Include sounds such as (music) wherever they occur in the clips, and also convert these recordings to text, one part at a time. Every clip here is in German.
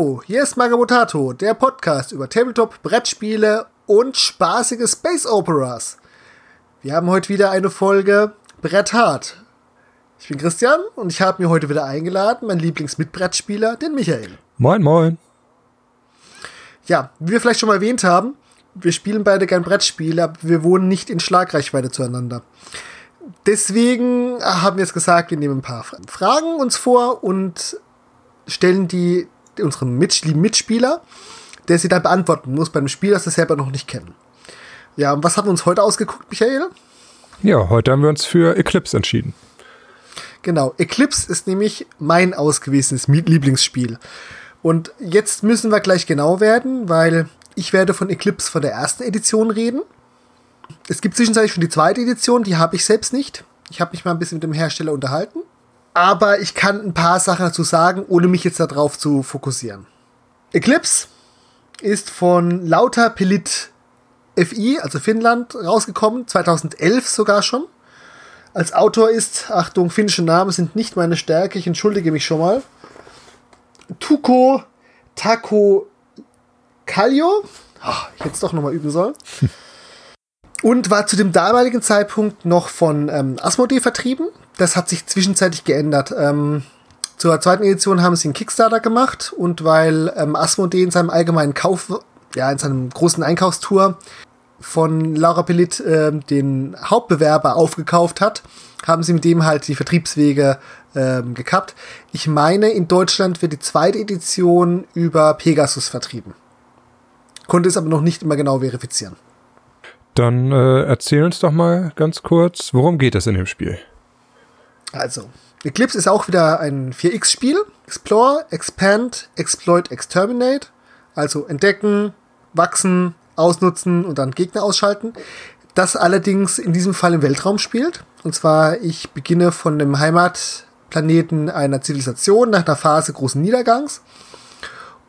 Hallo, hier ist Magabotato, der Podcast über Tabletop, Brettspiele und spaßige Space Operas. Wir haben heute wieder eine Folge Brett hart. Ich bin Christian und ich habe mir heute wieder eingeladen, meinen Lieblingsmitbrettspieler, den Michael. Moin, moin. Ja, wie wir vielleicht schon mal erwähnt haben, wir spielen beide gern Brettspiele, aber wir wohnen nicht in Schlagreichweite zueinander. Deswegen haben wir jetzt gesagt, wir nehmen ein paar Fragen uns vor und stellen die lieben Mitspieler, der sie dann beantworten muss bei einem Spiel, das sie selber noch nicht kennen. Ja, und was haben wir uns heute ausgeguckt, Michael? Ja, heute haben wir uns für Eclipse entschieden. Genau, Eclipse ist nämlich mein ausgewiesenes Lieblingsspiel. Und jetzt müssen wir gleich genau werden, weil ich werde von Eclipse von der ersten Edition reden. Es gibt zwischenzeitlich schon die zweite Edition, die habe ich selbst nicht. Ich habe mich mal ein bisschen mit dem Hersteller unterhalten aber ich kann ein paar Sachen dazu sagen, ohne mich jetzt darauf zu fokussieren. Eclipse ist von Lauter Pelit FI, also Finnland, rausgekommen, 2011 sogar schon. Als Autor ist, Achtung, finnische Namen sind nicht meine Stärke, ich entschuldige mich schon mal. Tuko Tako Kallio. Ach, ich hätte es doch nochmal üben sollen. (laughs) Und war zu dem damaligen Zeitpunkt noch von ähm, Asmodee vertrieben. Das hat sich zwischenzeitlich geändert. Ähm, zur zweiten Edition haben sie einen Kickstarter gemacht und weil ähm, Asmodee in seinem allgemeinen Kauf, ja, in seinem großen Einkaufstour von Laura Pellit äh, den Hauptbewerber aufgekauft hat, haben sie mit dem halt die Vertriebswege ähm, gekappt. Ich meine, in Deutschland wird die zweite Edition über Pegasus vertrieben. Konnte es aber noch nicht immer genau verifizieren. Dann äh, erzähl uns doch mal ganz kurz, worum geht es in dem Spiel? Also, Eclipse ist auch wieder ein 4X-Spiel. Explore, Expand, Exploit, Exterminate. Also entdecken, wachsen, ausnutzen und dann Gegner ausschalten. Das allerdings in diesem Fall im Weltraum spielt. Und zwar, ich beginne von dem Heimatplaneten einer Zivilisation nach einer Phase großen Niedergangs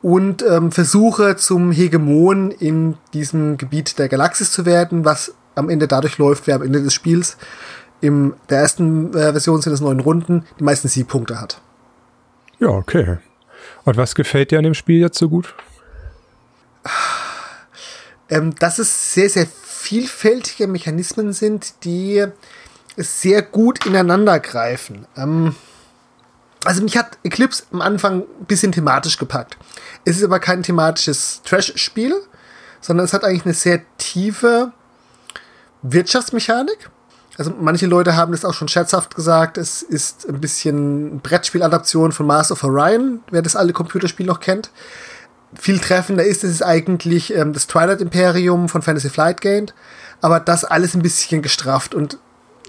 und ähm, versuche zum Hegemon in diesem Gebiet der Galaxis zu werden, was am Ende dadurch läuft, wer am Ende des Spiels in der ersten äh, Version sind es neun Runden, die meisten Siegpunkte hat. Ja, okay. Und was gefällt dir an dem Spiel jetzt so gut? Ähm, dass es sehr, sehr vielfältige Mechanismen sind, die sehr gut ineinander greifen. Ähm, also mich hat Eclipse am Anfang ein bisschen thematisch gepackt. Es ist aber kein thematisches Trash-Spiel, sondern es hat eigentlich eine sehr tiefe Wirtschaftsmechanik. Also manche Leute haben das auch schon scherzhaft gesagt, es ist ein bisschen Brettspieladaption von Mars of Orion, wer das alle Computerspiele noch kennt. Viel treffender ist es eigentlich ähm, das Twilight Imperium von Fantasy Flight Gained, aber das alles ein bisschen gestrafft. Und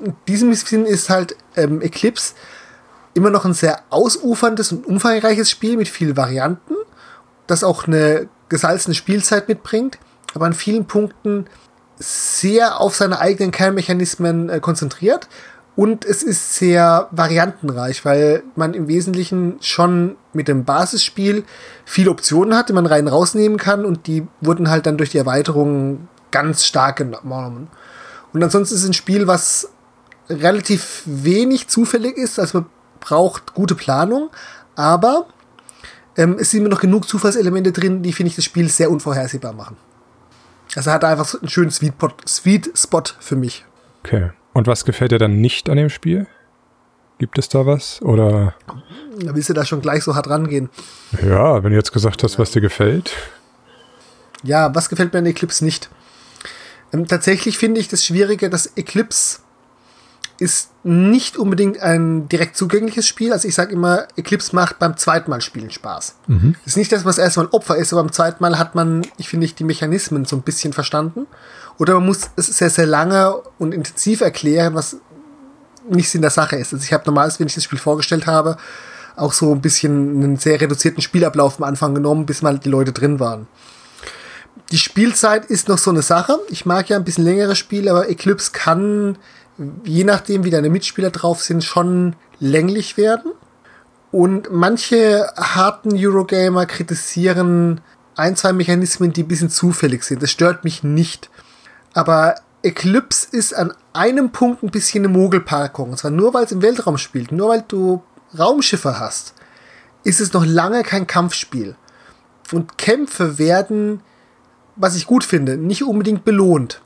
in diesem Sinn ist halt ähm, Eclipse immer noch ein sehr ausuferndes und umfangreiches Spiel mit vielen Varianten, das auch eine gesalzene Spielzeit mitbringt, aber an vielen Punkten sehr auf seine eigenen Kernmechanismen äh, konzentriert und es ist sehr variantenreich, weil man im Wesentlichen schon mit dem Basisspiel viele Optionen hat, die man rein rausnehmen kann und die wurden halt dann durch die Erweiterung ganz stark genommen. Und ansonsten ist es ein Spiel, was relativ wenig zufällig ist, also man braucht gute Planung, aber ähm, es sind immer noch genug Zufallselemente drin, die, finde ich, das Spiel sehr unvorhersehbar machen. Also hat einfach einen schönen Sweet, Sweet Spot für mich. Okay. Und was gefällt dir dann nicht an dem Spiel? Gibt es da was? Oder? Da willst du da schon gleich so hart rangehen. Ja, wenn du jetzt gesagt hast, was dir gefällt. Ja, was gefällt mir an Eclipse nicht? Ähm, tatsächlich finde ich das Schwierige, dass Eclipse ist nicht unbedingt ein direkt zugängliches Spiel. Also ich sage immer, Eclipse macht beim zweiten Mal spielen Spaß. Mhm. Ist nicht, dass man das erste Mal ein Opfer ist, aber beim zweiten Mal hat man, ich finde, die Mechanismen so ein bisschen verstanden. Oder man muss es sehr, sehr lange und intensiv erklären, was nicht Sinn der Sache ist. Also ich habe normalerweise, wenn ich das Spiel vorgestellt habe, auch so ein bisschen einen sehr reduzierten Spielablauf am Anfang genommen, bis mal die Leute drin waren. Die Spielzeit ist noch so eine Sache. Ich mag ja ein bisschen längere Spiele, aber Eclipse kann je nachdem, wie deine Mitspieler drauf sind, schon länglich werden. Und manche harten Eurogamer kritisieren ein, zwei Mechanismen, die ein bisschen zufällig sind. Das stört mich nicht. Aber Eclipse ist an einem Punkt ein bisschen eine Mogelpackung. Und zwar nur, weil es im Weltraum spielt. Nur weil du Raumschiffe hast, ist es noch lange kein Kampfspiel. Und Kämpfe werden, was ich gut finde, nicht unbedingt belohnt.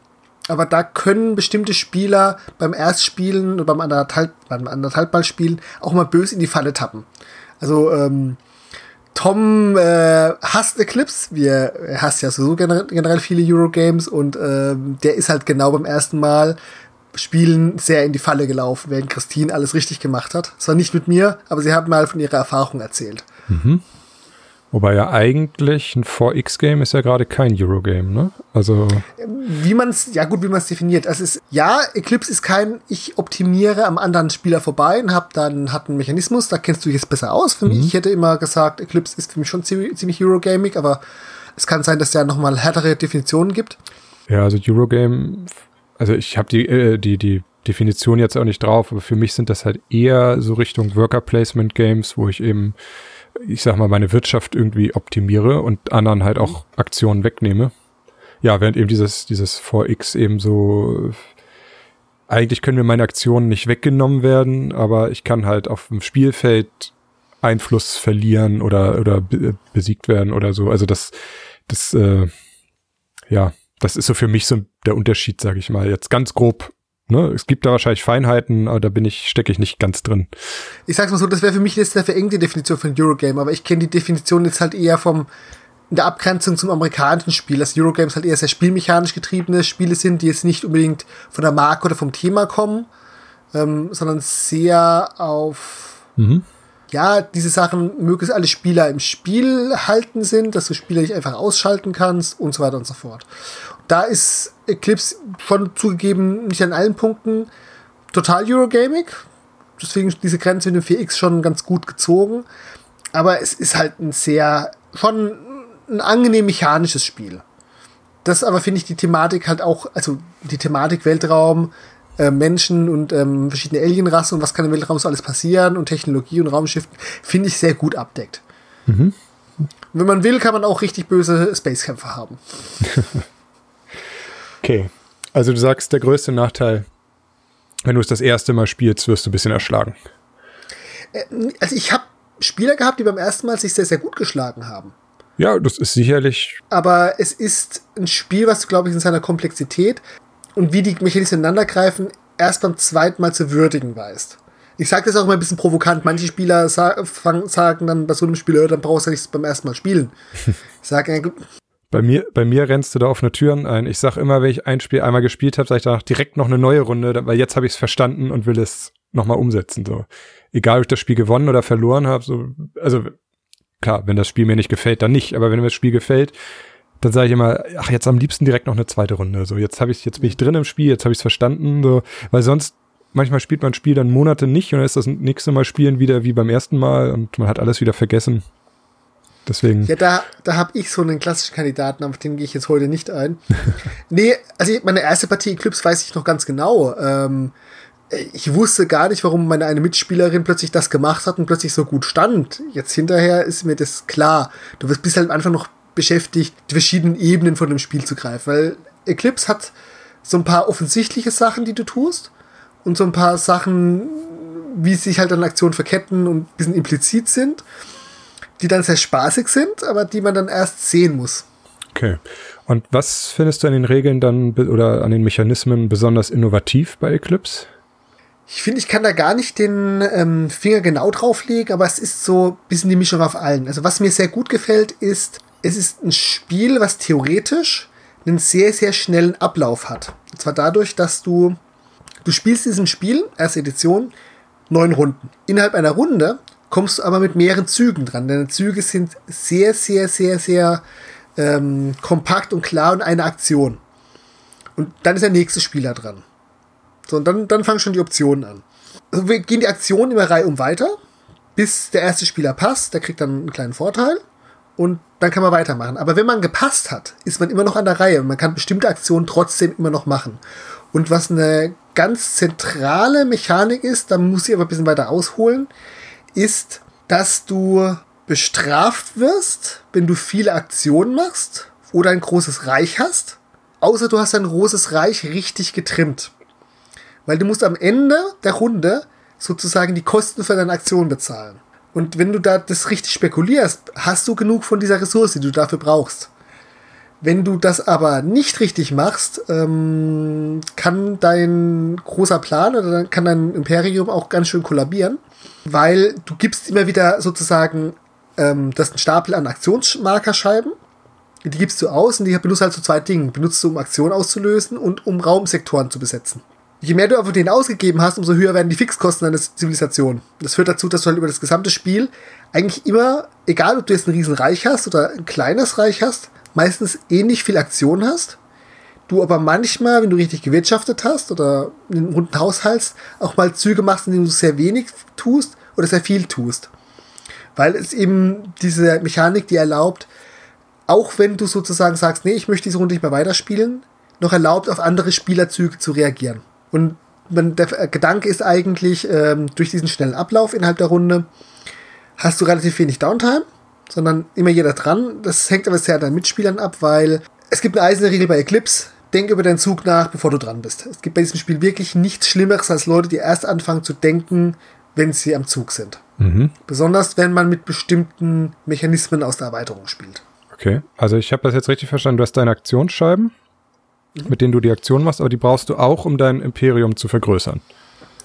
Aber da können bestimmte Spieler beim Erstspielen oder beim anderthalb, beim anderthalbballspielen auch mal böse in die Falle tappen. Also, ähm, Tom äh, hasst Eclipse. Wir er hasst ja so generell viele Eurogames und äh, der ist halt genau beim ersten Mal Spielen sehr in die Falle gelaufen, während Christine alles richtig gemacht hat. Zwar nicht mit mir, aber sie hat mal von ihrer Erfahrung erzählt. Mhm. Wobei ja eigentlich ein 4X-Game ist ja gerade kein Eurogame, ne? Also. Wie man es, ja gut, wie man es definiert. Es ist, ja, Eclipse ist kein, ich optimiere am anderen Spieler vorbei und hab dann, hat einen Mechanismus, da kennst du jetzt besser aus. Für mhm. mich, ich hätte immer gesagt, Eclipse ist für mich schon ziemlich, ziemlich Eurogaming, aber es kann sein, dass es ja nochmal härtere Definitionen gibt. Ja, also Eurogame, also ich habe die, äh, die, die Definition jetzt auch nicht drauf, aber für mich sind das halt eher so Richtung Worker Placement Games, wo ich eben ich sag mal, meine Wirtschaft irgendwie optimiere und anderen halt auch Aktionen wegnehme. Ja, während eben dieses, dieses 4X eben so, eigentlich können mir meine Aktionen nicht weggenommen werden, aber ich kann halt auf dem Spielfeld Einfluss verlieren oder, oder besiegt werden oder so. Also das, das, äh, ja, das ist so für mich so der Unterschied, sage ich mal. Jetzt ganz grob Ne, es gibt da wahrscheinlich Feinheiten, aber da bin ich, stecke ich nicht ganz drin. Ich sag's mal so, das wäre für mich jetzt eine verengte Definition von Eurogame, aber ich kenne die Definition jetzt halt eher vom in der Abgrenzung zum amerikanischen Spiel, dass Eurogames halt eher sehr spielmechanisch getriebene Spiele sind, die jetzt nicht unbedingt von der Marke oder vom Thema kommen, ähm, sondern sehr auf mhm. ja, diese Sachen möglichst alle Spieler im Spiel halten sind, dass du Spieler nicht einfach ausschalten kannst und so weiter und so fort. Da ist Eclipse schon zugegeben nicht an allen Punkten total Eurogaming. Deswegen ist diese Grenze mit dem 4X schon ganz gut gezogen. Aber es ist halt ein sehr, schon ein angenehm mechanisches Spiel. Das aber finde ich die Thematik halt auch, also die Thematik Weltraum, äh, Menschen und ähm, verschiedene Alienrassen und was kann im Weltraum so alles passieren und Technologie und Raumschiffen, finde ich sehr gut abdeckt. Mhm. Wenn man will, kann man auch richtig böse Spacekämpfer haben. (laughs) Okay. Also du sagst, der größte Nachteil, wenn du es das erste Mal spielst, wirst du ein bisschen erschlagen. Äh, also ich habe Spieler gehabt, die beim ersten Mal sich sehr, sehr gut geschlagen haben. Ja, das ist sicherlich. Aber es ist ein Spiel, was du, glaube ich, in seiner Komplexität und wie die Mechanismen ineinandergreifen, erst beim zweiten Mal zu würdigen weißt. Ich sage das auch mal ein bisschen provokant. Manche Spieler sagen dann bei so einem Spiel, dann brauchst du nicht beim ersten Mal spielen. (laughs) Ich sage, bei mir, bei mir rennst du da offene Türen ein. Ich sag immer, wenn ich ein Spiel einmal gespielt habe, sage ich danach direkt noch eine neue Runde, weil jetzt habe ich es verstanden und will es nochmal umsetzen. So. Egal, ob ich das Spiel gewonnen oder verloren habe. So, also klar, wenn das Spiel mir nicht gefällt, dann nicht. Aber wenn mir das Spiel gefällt, dann sage ich immer, ach, jetzt am liebsten direkt noch eine zweite Runde. So, jetzt habe ich, jetzt bin ich drin im Spiel, jetzt habe ich es verstanden. So, weil sonst manchmal spielt man ein Spiel dann Monate nicht und dann ist das nächste Mal spielen wieder wie beim ersten Mal und man hat alles wieder vergessen. Deswegen. Ja, da, da habe ich so einen klassischen Kandidaten, auf den gehe ich jetzt heute nicht ein. (laughs) nee, also meine erste Partie Eclipse weiß ich noch ganz genau. Ähm, ich wusste gar nicht, warum meine eine Mitspielerin plötzlich das gemacht hat und plötzlich so gut stand. Jetzt hinterher ist mir das klar. Du bist halt einfach noch beschäftigt, die verschiedenen Ebenen von dem Spiel zu greifen. Weil Eclipse hat so ein paar offensichtliche Sachen, die du tust und so ein paar Sachen, wie sich halt an Aktionen verketten und ein bisschen implizit sind die dann sehr spaßig sind, aber die man dann erst sehen muss. Okay. Und was findest du an den Regeln dann oder an den Mechanismen besonders innovativ bei Eclipse? Ich finde, ich kann da gar nicht den ähm, Finger genau drauflegen, aber es ist so ein bisschen die Mischung auf allen. Also was mir sehr gut gefällt, ist, es ist ein Spiel, was theoretisch einen sehr, sehr schnellen Ablauf hat. Und zwar dadurch, dass du, du spielst diesem Spiel, erste Edition, neun Runden. Innerhalb einer Runde kommst du aber mit mehreren Zügen dran. Deine Züge sind sehr, sehr, sehr, sehr ähm, kompakt und klar und eine Aktion. Und dann ist der nächste Spieler dran. So, und dann, dann fangen schon die Optionen an. Also wir gehen die Aktionen immer Reihe um weiter, bis der erste Spieler passt, der kriegt dann einen kleinen Vorteil und dann kann man weitermachen. Aber wenn man gepasst hat, ist man immer noch an der Reihe und man kann bestimmte Aktionen trotzdem immer noch machen. Und was eine ganz zentrale Mechanik ist, da muss ich aber ein bisschen weiter ausholen, ist, dass du bestraft wirst, wenn du viele Aktionen machst oder ein großes Reich hast. Außer du hast ein großes Reich richtig getrimmt. Weil du musst am Ende der Runde sozusagen die Kosten für deine Aktion bezahlen. Und wenn du da das richtig spekulierst, hast du genug von dieser Ressource, die du dafür brauchst. Wenn du das aber nicht richtig machst, ähm, kann dein großer Plan oder kann dein Imperium auch ganz schön kollabieren, weil du gibst immer wieder sozusagen ähm, das einen Stapel an Aktionsmarkerscheiben. Die gibst du aus und die benutzt halt zu zwei Dingen. Benutzt du, um Aktionen auszulösen und um Raumsektoren zu besetzen. Je mehr du aber den ausgegeben hast, umso höher werden die Fixkosten deiner Zivilisation. Das führt dazu, dass du halt über das gesamte Spiel eigentlich immer, egal ob du jetzt ein Riesenreich hast oder ein kleines Reich hast, meistens ähnlich viel Aktion hast. Du aber manchmal, wenn du richtig gewirtschaftet hast oder einen runden Haushalt, auch mal Züge machst, in denen du sehr wenig tust oder sehr viel tust. Weil es eben diese Mechanik, die erlaubt, auch wenn du sozusagen sagst, nee, ich möchte diese Runde nicht mehr weiterspielen, noch erlaubt, auf andere Spielerzüge zu reagieren. Und der Gedanke ist eigentlich, ähm, durch diesen schnellen Ablauf innerhalb der Runde hast du relativ wenig Downtime sondern immer jeder dran. Das hängt aber sehr an deinen Mitspielern ab, weil es gibt eine eiserne Regel bei Eclipse. Denk über deinen Zug nach, bevor du dran bist. Es gibt bei diesem Spiel wirklich nichts Schlimmeres als Leute, die erst anfangen zu denken, wenn sie am Zug sind. Mhm. Besonders wenn man mit bestimmten Mechanismen aus der Erweiterung spielt. Okay, also ich habe das jetzt richtig verstanden. Du hast deine Aktionsscheiben, mhm. mit denen du die Aktion machst, aber die brauchst du auch, um dein Imperium zu vergrößern.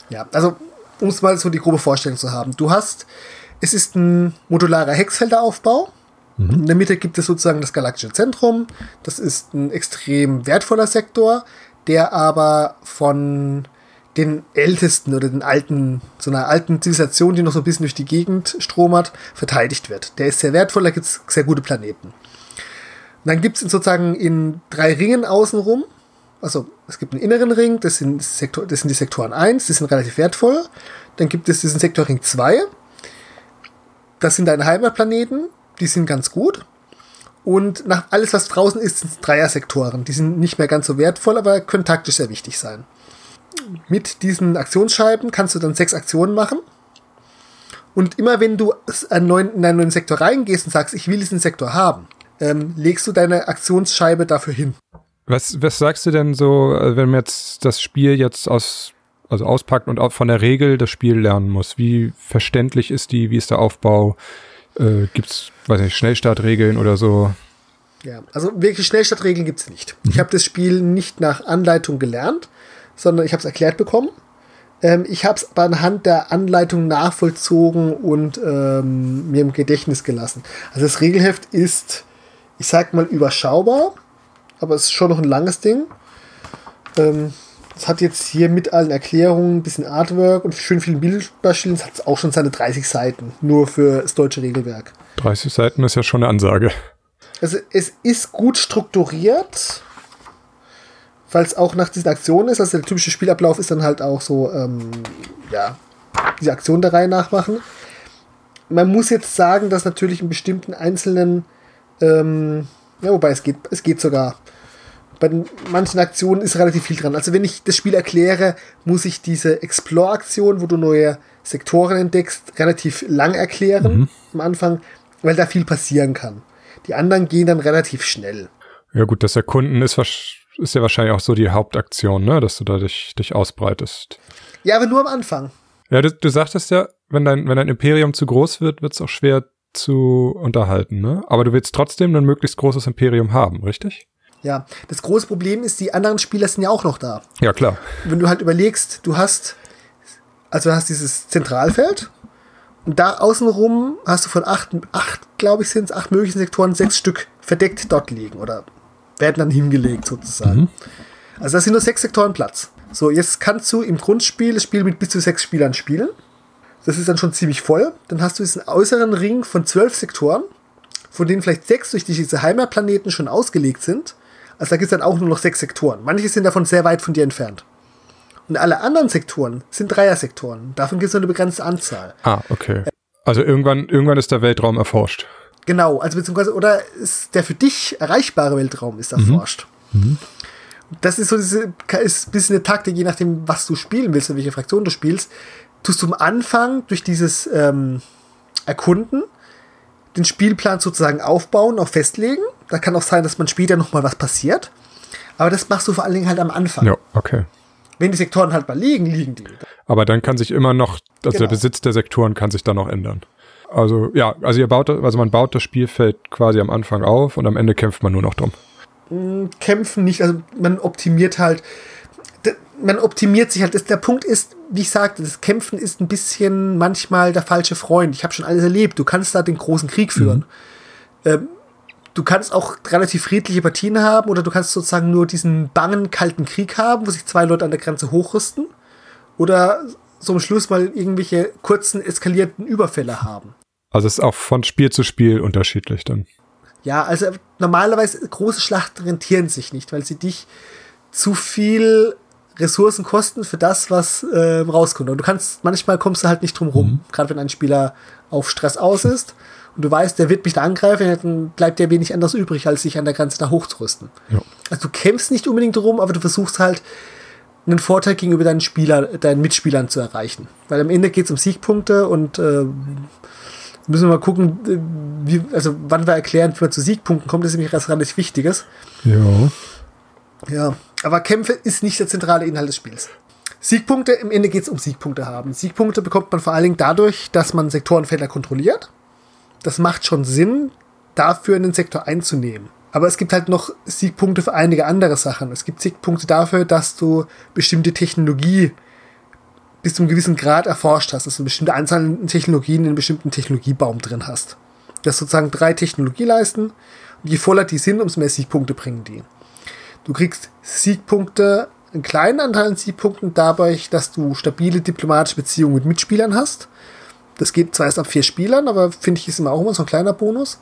Ja, also um es mal so die grobe Vorstellung zu haben. Du hast es ist ein modularer Hexfelderaufbau. Mhm. In der Mitte gibt es sozusagen das galaktische Zentrum. Das ist ein extrem wertvoller Sektor, der aber von den ältesten oder den alten, so einer alten Zivilisation, die noch so ein bisschen durch die Gegend stromert, verteidigt wird. Der ist sehr wertvoll, da gibt es sehr gute Planeten. Und dann gibt es sozusagen in drei Ringen außenrum, also es gibt einen inneren Ring, das sind, Sektor, das sind die Sektoren 1, die sind relativ wertvoll. Dann gibt es diesen Sektorring 2, das sind deine Heimatplaneten, die sind ganz gut. Und nach alles, was draußen ist, sind Dreier-Sektoren. Die sind nicht mehr ganz so wertvoll, aber können taktisch sehr wichtig sein. Mit diesen Aktionsscheiben kannst du dann sechs Aktionen machen. Und immer wenn du in einen neuen Sektor reingehst und sagst, ich will diesen Sektor haben, ähm, legst du deine Aktionsscheibe dafür hin. Was, was sagst du denn so, äh, wenn man jetzt das Spiel jetzt aus also auspackt und auch von der Regel das Spiel lernen muss. Wie verständlich ist die, wie ist der Aufbau? Äh, es, weiß nicht, Schnellstartregeln oder so? Ja, also wirklich Schnellstartregeln gibt es nicht. Ich habe das Spiel nicht nach Anleitung gelernt, sondern ich habe es erklärt bekommen. Ähm, ich habe es aber anhand der Anleitung nachvollzogen und ähm, mir im Gedächtnis gelassen. Also das Regelheft ist, ich sag mal, überschaubar, aber es ist schon noch ein langes Ding. Ähm, es hat jetzt hier mit allen Erklärungen, ein bisschen Artwork und schön vielen Bildbeispielen. Es hat auch schon seine 30 Seiten, nur für das deutsche Regelwerk. 30 Seiten ist ja schon eine Ansage. Also es ist gut strukturiert, weil es auch nach diesen Aktionen ist. Also der typische Spielablauf ist dann halt auch so, ähm, ja, diese Aktion der Reihe nachmachen. Man muss jetzt sagen, dass natürlich in bestimmten einzelnen, ähm, ja, wobei es geht, es geht sogar bei manchen Aktionen ist relativ viel dran. Also wenn ich das Spiel erkläre, muss ich diese Explore-Aktion, wo du neue Sektoren entdeckst, relativ lang erklären mhm. am Anfang, weil da viel passieren kann. Die anderen gehen dann relativ schnell. Ja gut, das Erkunden ist, ist ja wahrscheinlich auch so die Hauptaktion, ne? dass du da dich, dich ausbreitest. Ja, aber nur am Anfang. Ja, du, du sagtest ja, wenn dein, wenn dein Imperium zu groß wird, wird es auch schwer zu unterhalten, ne? Aber du willst trotzdem ein möglichst großes Imperium haben, richtig? Ja, das große Problem ist, die anderen Spieler sind ja auch noch da. Ja, klar. Wenn du halt überlegst, du hast, also du hast dieses Zentralfeld und da außenrum hast du von acht, acht glaube ich, sind es acht möglichen Sektoren, sechs Stück verdeckt dort liegen oder werden dann hingelegt sozusagen. Mhm. Also das sind nur sechs Sektoren Platz. So, jetzt kannst du im Grundspiel das Spiel mit bis zu sechs Spielern spielen. Das ist dann schon ziemlich voll. Dann hast du diesen äußeren Ring von zwölf Sektoren, von denen vielleicht sechs durch diese Heimatplaneten schon ausgelegt sind. Also da gibt es dann auch nur noch sechs Sektoren. Manche sind davon sehr weit von dir entfernt. Und alle anderen Sektoren sind Dreier-Sektoren. Davon gibt es nur eine begrenzte Anzahl. Ah, okay. Also irgendwann, irgendwann ist der Weltraum erforscht. Genau, also beziehungsweise, oder der für dich erreichbare Weltraum ist erforscht. Mhm. Mhm. Das ist so diese, ist ein bisschen eine Taktik, je nachdem, was du spielen willst und welche Fraktion du spielst. Tust du am Anfang durch dieses ähm, Erkunden den Spielplan sozusagen aufbauen, auch festlegen da kann auch sein, dass man später noch mal was passiert. Aber das machst du vor allen Dingen halt am Anfang. Ja, okay. Wenn die Sektoren halt mal liegen, liegen die. Aber dann kann sich immer noch, also genau. der Besitz der Sektoren kann sich dann noch ändern. Also ja, also ihr baut, also man baut das Spielfeld quasi am Anfang auf und am Ende kämpft man nur noch drum. Mm, kämpfen nicht, also man optimiert halt, man optimiert sich halt. Der Punkt ist, wie ich sagte, das Kämpfen ist ein bisschen manchmal der falsche Freund. Ich habe schon alles erlebt. Du kannst da den großen Krieg führen. Mhm. Ähm, du kannst auch relativ friedliche Partien haben oder du kannst sozusagen nur diesen bangen, kalten Krieg haben, wo sich zwei Leute an der Grenze hochrüsten. Oder am Schluss mal irgendwelche kurzen, eskalierten Überfälle haben. Also es ist auch von Spiel zu Spiel unterschiedlich dann. Ja, also normalerweise große Schlachten rentieren sich nicht, weil sie dich zu viel Ressourcen kosten für das, was äh, rauskommt. Und du kannst, manchmal kommst du halt nicht drum rum. Mhm. Gerade wenn ein Spieler auf Stress aus ist und du weißt, der wird mich da angreifen, dann bleibt dir wenig anders übrig, als sich an der Grenze da hochzurüsten. Ja. Also du kämpfst nicht unbedingt drum, aber du versuchst halt einen Vorteil gegenüber deinen Spieler, deinen Mitspielern zu erreichen. Weil am Ende geht es um Siegpunkte und äh, müssen wir mal gucken, äh, wie, also wann wir erklären, wie man zu Siegpunkten kommt, das ist nämlich was relativ Wichtiges. Ja. Ja, aber Kämpfe ist nicht der zentrale Inhalt des Spiels. Siegpunkte, im Ende geht es um Siegpunkte haben. Siegpunkte bekommt man vor allen Dingen dadurch, dass man Sektorenfelder kontrolliert. Das macht schon Sinn, dafür einen Sektor einzunehmen. Aber es gibt halt noch Siegpunkte für einige andere Sachen. Es gibt Siegpunkte dafür, dass du bestimmte Technologie bis zu einem gewissen Grad erforscht hast, dass du eine bestimmte Anzahl an Technologien in einem bestimmten Technologiebaum drin hast. Das sozusagen drei Technologieleisten. Und je voller die sind, umso mehr Siegpunkte bringen die. Du kriegst Siegpunkte, einen kleinen Anteil an Siegpunkten dadurch, dass du stabile diplomatische Beziehungen mit Mitspielern hast. Das geht zwar erst ab vier Spielern, aber finde ich ist immer auch immer so ein kleiner Bonus.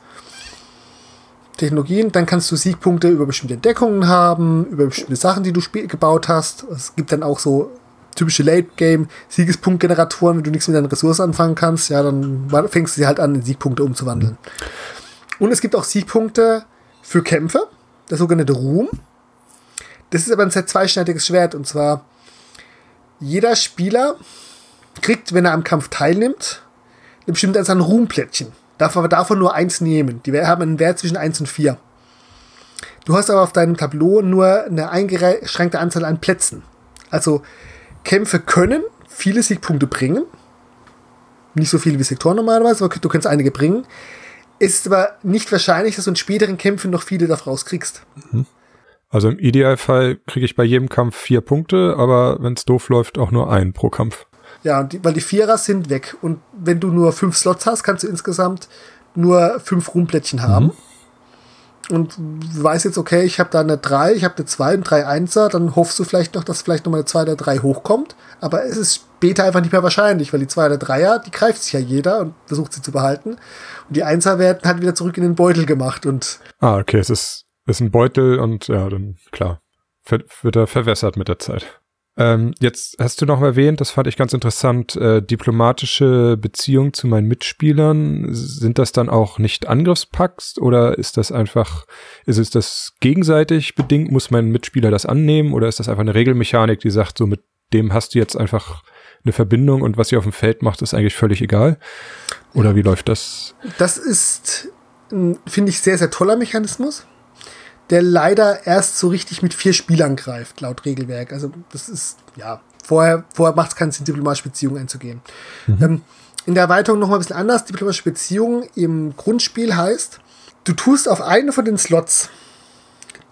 Technologien, dann kannst du Siegpunkte über bestimmte Entdeckungen haben, über bestimmte Sachen, die du gebaut hast. Es gibt dann auch so typische Late-Game-Siegespunktgeneratoren, wenn du nichts mit deinen Ressourcen anfangen kannst, ja, dann fängst du sie halt an, in Siegpunkte umzuwandeln. Und es gibt auch Siegpunkte für Kämpfe, der sogenannte Ruhm. Das ist aber ein sehr zweischneidiges Schwert und zwar jeder Spieler kriegt, wenn er am Kampf teilnimmt, eine bestimmte Anzahl an Ruhmplättchen. Darf aber davon nur eins nehmen. Die haben einen Wert zwischen 1 und 4. Du hast aber auf deinem Tableau nur eine eingeschränkte Anzahl an Plätzen. Also Kämpfe können viele Siegpunkte bringen. Nicht so viele wie Sektoren normalerweise, aber du kannst einige bringen. Es ist aber nicht wahrscheinlich, dass du in späteren Kämpfen noch viele daraus kriegst. Mhm. Also im Idealfall kriege ich bei jedem Kampf vier Punkte, aber wenn es doof läuft, auch nur einen pro Kampf. Ja, die, weil die Vierer sind weg. Und wenn du nur fünf Slots hast, kannst du insgesamt nur fünf Ruhmplättchen haben. Mhm. Und du weißt jetzt, okay, ich habe da eine 3, ich habe eine 2, ein 3 Einser, dann hoffst du vielleicht noch, dass vielleicht nochmal eine 2 oder 3 hochkommt. Aber es ist später einfach nicht mehr wahrscheinlich, weil die 2 oder 3er, die greift sich ja jeder und versucht sie zu behalten. Und die Einser werden halt wieder zurück in den Beutel gemacht und. Ah, okay, es ist ist ein Beutel und ja, dann klar, wird er verwässert mit der Zeit. Ähm, jetzt hast du noch erwähnt, das fand ich ganz interessant, äh, diplomatische Beziehungen zu meinen Mitspielern. Sind das dann auch nicht Angriffspacks oder ist das einfach, ist es das gegenseitig bedingt? Muss mein Mitspieler das annehmen oder ist das einfach eine Regelmechanik, die sagt, so mit dem hast du jetzt einfach eine Verbindung und was ihr auf dem Feld macht, ist eigentlich völlig egal? Oder wie läuft das? Das ist, finde ich, sehr, sehr toller Mechanismus der leider erst so richtig mit vier Spielern greift, laut Regelwerk. Also das ist, ja, vorher, vorher macht es keinen Sinn, diplomatische Beziehungen einzugehen. Mhm. Ähm, in der Erweiterung nochmal ein bisschen anders. Diplomatische Beziehungen im Grundspiel heißt, du tust auf einen von den Slots,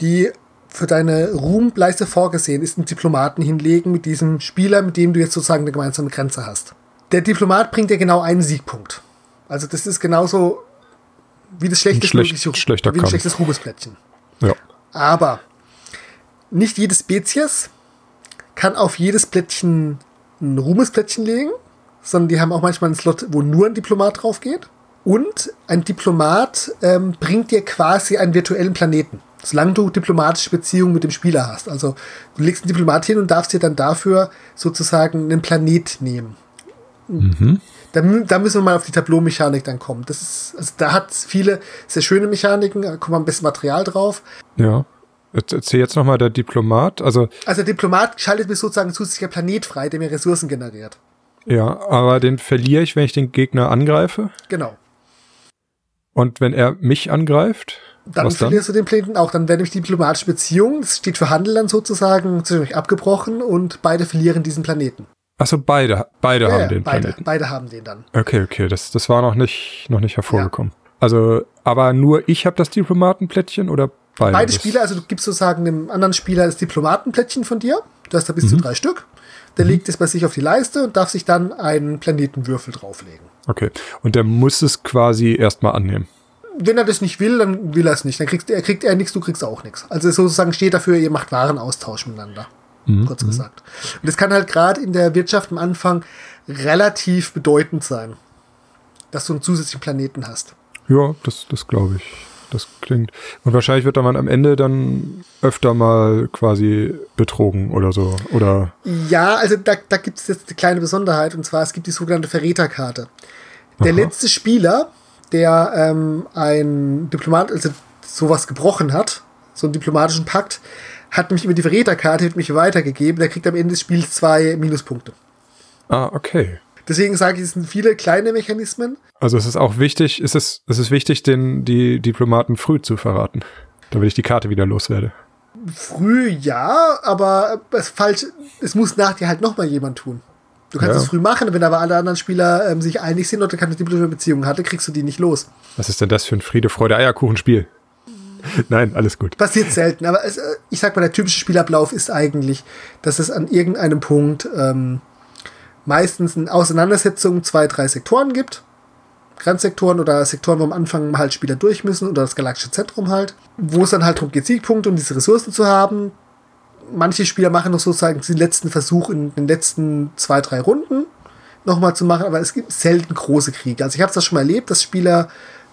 die für deine Ruhmleiste vorgesehen ist, einen Diplomaten hinlegen mit diesem Spieler, mit dem du jetzt sozusagen eine gemeinsame Grenze hast. Der Diplomat bringt dir genau einen Siegpunkt. Also das ist genauso wie das schlechteste, schlecht, ein schlechtes Ruhmesplättchen. Aber nicht jede Spezies kann auf jedes Plättchen ein Ruhmesplättchen legen, sondern die haben auch manchmal einen Slot, wo nur ein Diplomat drauf geht. Und ein Diplomat ähm, bringt dir quasi einen virtuellen Planeten, solange du diplomatische Beziehungen mit dem Spieler hast. Also du legst einen Diplomat hin und darfst dir dann dafür sozusagen einen Planet nehmen. Mhm. Da, da, müssen wir mal auf die Tableau-Mechanik dann kommen. Das ist, also da hat viele sehr schöne Mechaniken, da kommt mal ein bisschen Material drauf. Ja. Erzähl jetzt nochmal der Diplomat. Also, also der Diplomat schaltet mir sozusagen zusätzlicher Planet frei, der mir Ressourcen generiert. Ja, aber den verliere ich, wenn ich den Gegner angreife. Genau. Und wenn er mich angreift? Dann verlierst dann? du den Planeten auch. Dann werden nämlich die diplomatische Beziehung, das steht für Handel dann sozusagen, zwischendurch abgebrochen und beide verlieren diesen Planeten. Achso, beide, beide Ja, haben ja, den beide, Planeten. beide haben den dann. Okay, okay, das, das war noch nicht, noch nicht hervorgekommen. Also, aber nur ich habe das Diplomatenplättchen oder beide? Beide Spieler, also du gibst sozusagen dem anderen Spieler das Diplomatenplättchen von dir. Du hast da bis zu Mhm. drei Stück. Der legt es bei sich auf die Leiste und darf sich dann einen Planetenwürfel drauflegen. Okay. Und der muss es quasi erstmal annehmen. Wenn er das nicht will, dann will er es nicht. Dann kriegt er, kriegt er nichts, du kriegst auch nichts. Also sozusagen steht dafür, ihr macht Warenaustausch miteinander. Mhm, Kurz gesagt. Und das kann halt gerade in der Wirtschaft am Anfang relativ bedeutend sein, dass du einen zusätzlichen Planeten hast. Ja, das, das glaube ich. Das klingt. Und wahrscheinlich wird dann man am Ende dann öfter mal quasi betrogen oder so. Oder. Ja, also da, da gibt es jetzt eine kleine Besonderheit und zwar es gibt die sogenannte Verräterkarte. Der Aha. letzte Spieler, der ähm, ein Diplomat, also sowas gebrochen hat, so einen diplomatischen Pakt, hat nämlich über die Verräterkarte wird mich weitergegeben. Der kriegt am Ende des Spiels zwei Minuspunkte. Ah, okay. Deswegen sage ich, es sind viele kleine Mechanismen. Also es ist auch wichtig, es ist, es ist wichtig, den, die Diplomaten früh zu verraten. Damit ich die Karte wieder loswerde. Früh ja, aber es falsch. Es muss nach dir halt nochmal jemand tun. Du kannst Ja. es früh machen, wenn aber alle anderen Spieler ähm, sich einig sind oder keine diplomatische Beziehung hatte, kriegst du die nicht los. Was ist denn das für ein Friede, Freude, Eierkuchenspiel? (laughs) Nein, alles gut. Passiert selten, aber es, äh, ich sag mal, der typische Spielablauf ist eigentlich, dass es an irgendeinem Punkt ähm, meistens eine Auseinandersetzung zwei, drei Sektoren gibt. Grenzsektoren oder Sektoren, wo am Anfang halt Spieler durch müssen oder das galaktische Zentrum halt, wo es dann halt darum geht, Siegpunkte und diese Ressourcen zu haben. Manche Spieler machen noch sozusagen den letzten Versuch in den letzten zwei, drei Runden nochmal zu machen, aber es gibt selten große Kriege. Also ich habe es das schon mal erlebt, dass Spieler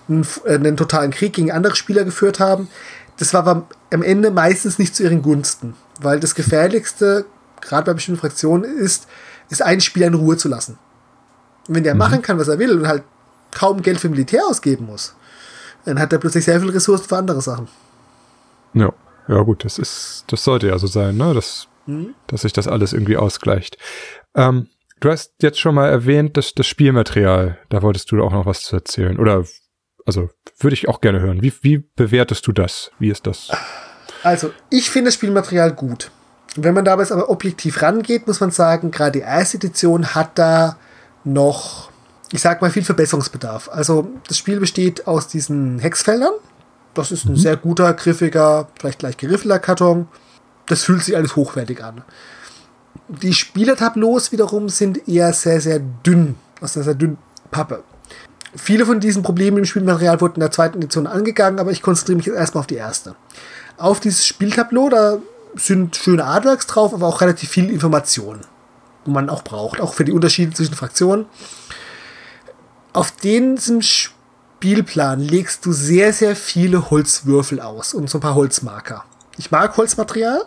einen, äh, einen totalen Krieg gegen andere Spieler geführt haben. Das war aber am Ende meistens nicht zu ihren Gunsten, weil das Gefährlichste, gerade bei bestimmten Fraktionen, ist, ist einen Spieler in Ruhe zu lassen. Und wenn der machen kann, was er will und halt kaum Geld für Militär ausgeben muss, dann hat er plötzlich sehr viele Ressourcen für andere Sachen. Ja. Ja, gut, das ist, das sollte ja so sein, ne? Dass, dass sich das alles irgendwie ausgleicht. Ähm, du hast jetzt schon mal erwähnt, dass das Spielmaterial, da wolltest du auch noch was zu erzählen. Oder, also, würde ich auch gerne hören. Wie, wie bewertest du das? Wie ist das? Also, ich finde das Spielmaterial gut. Wenn man dabei aber objektiv rangeht, muss man sagen, gerade die erste Edition hat da noch, ich sag mal, viel Verbesserungsbedarf. Also, das Spiel besteht aus diesen Hexfeldern. Das ist ein sehr guter, griffiger, vielleicht gleich geriffelter Karton. Das fühlt sich alles hochwertig an. Die Spielertableaus wiederum sind eher sehr, sehr dünn, aus einer sehr dünnen Pappe. Viele von diesen Problemen im Spielmaterial wurden in der zweiten Edition angegangen, aber ich konzentriere mich jetzt erstmal auf die erste. Auf dieses Spieltableau, da sind schöne Artworks drauf, aber auch relativ viel Information, die man auch braucht, auch für die Unterschiede zwischen Fraktionen. Auf diesem Spielplan legst du sehr, sehr viele Holzwürfel aus und so ein paar Holzmarker. Ich mag Holzmaterial,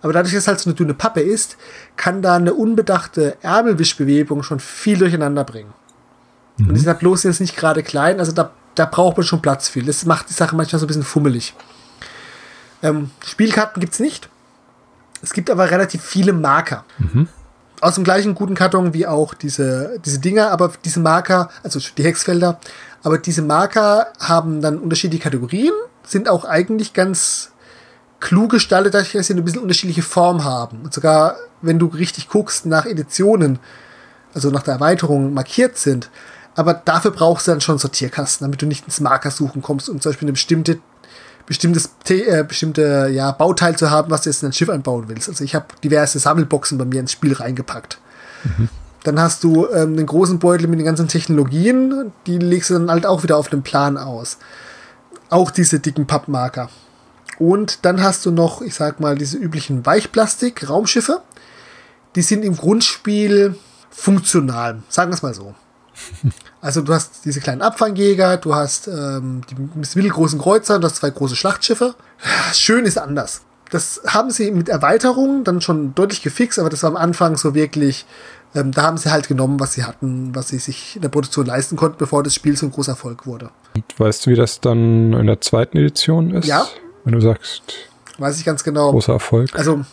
aber dadurch, dass es halt so eine dünne Pappe ist, kann da eine unbedachte Ärmelwischbewegung schon viel durcheinander bringen. Und die sind jetzt nicht gerade klein, also da, da braucht man schon Platz für. Das macht die Sache manchmal so ein bisschen fummelig. Ähm, Spielkarten gibt's nicht. Es gibt aber relativ viele Marker. Aus dem gleichen guten Karton wie auch diese, diese Dinger, aber diese Marker, also die Hexfelder, aber diese Marker haben dann unterschiedliche Kategorien, sind auch eigentlich ganz klug gestaltet, dadurch, dass sie eine bisschen unterschiedliche Form haben. Und sogar, wenn du richtig guckst nach Editionen, also nach der Erweiterung markiert sind, aber dafür brauchst du dann schon Sortierkasten, damit du nicht ins Marker suchen kommst, um zum Beispiel eine bestimmte bestimmtes äh, bestimmte ja, Bauteil zu haben, was du jetzt in ein Schiff einbauen willst. Also ich habe diverse Sammelboxen bei mir ins Spiel reingepackt. Dann hast du ähm, den großen Beutel mit den ganzen Technologien, die legst du dann halt auch wieder auf dem Plan aus. Auch diese dicken Pappmarker. Und dann hast du noch, ich sag mal, diese üblichen Weichplastik-Raumschiffe. Die sind im Grundspiel funktional, sagen wir es mal so. Also du hast diese kleinen Abfangjäger, du hast ähm, die mittelgroßen Kreuzer, du hast zwei große Schlachtschiffe. Schön ist anders. Das haben sie mit Erweiterungen dann schon deutlich gefixt, aber das war am Anfang so wirklich, ähm, da haben sie halt genommen, was sie hatten, was sie sich in der Produktion leisten konnten, bevor das Spiel so ein großer Erfolg wurde. Und weißt du, wie das dann in der zweiten Edition ist? Ja. Wenn du sagst, Weiß ich ganz genau. großer Erfolg. Also,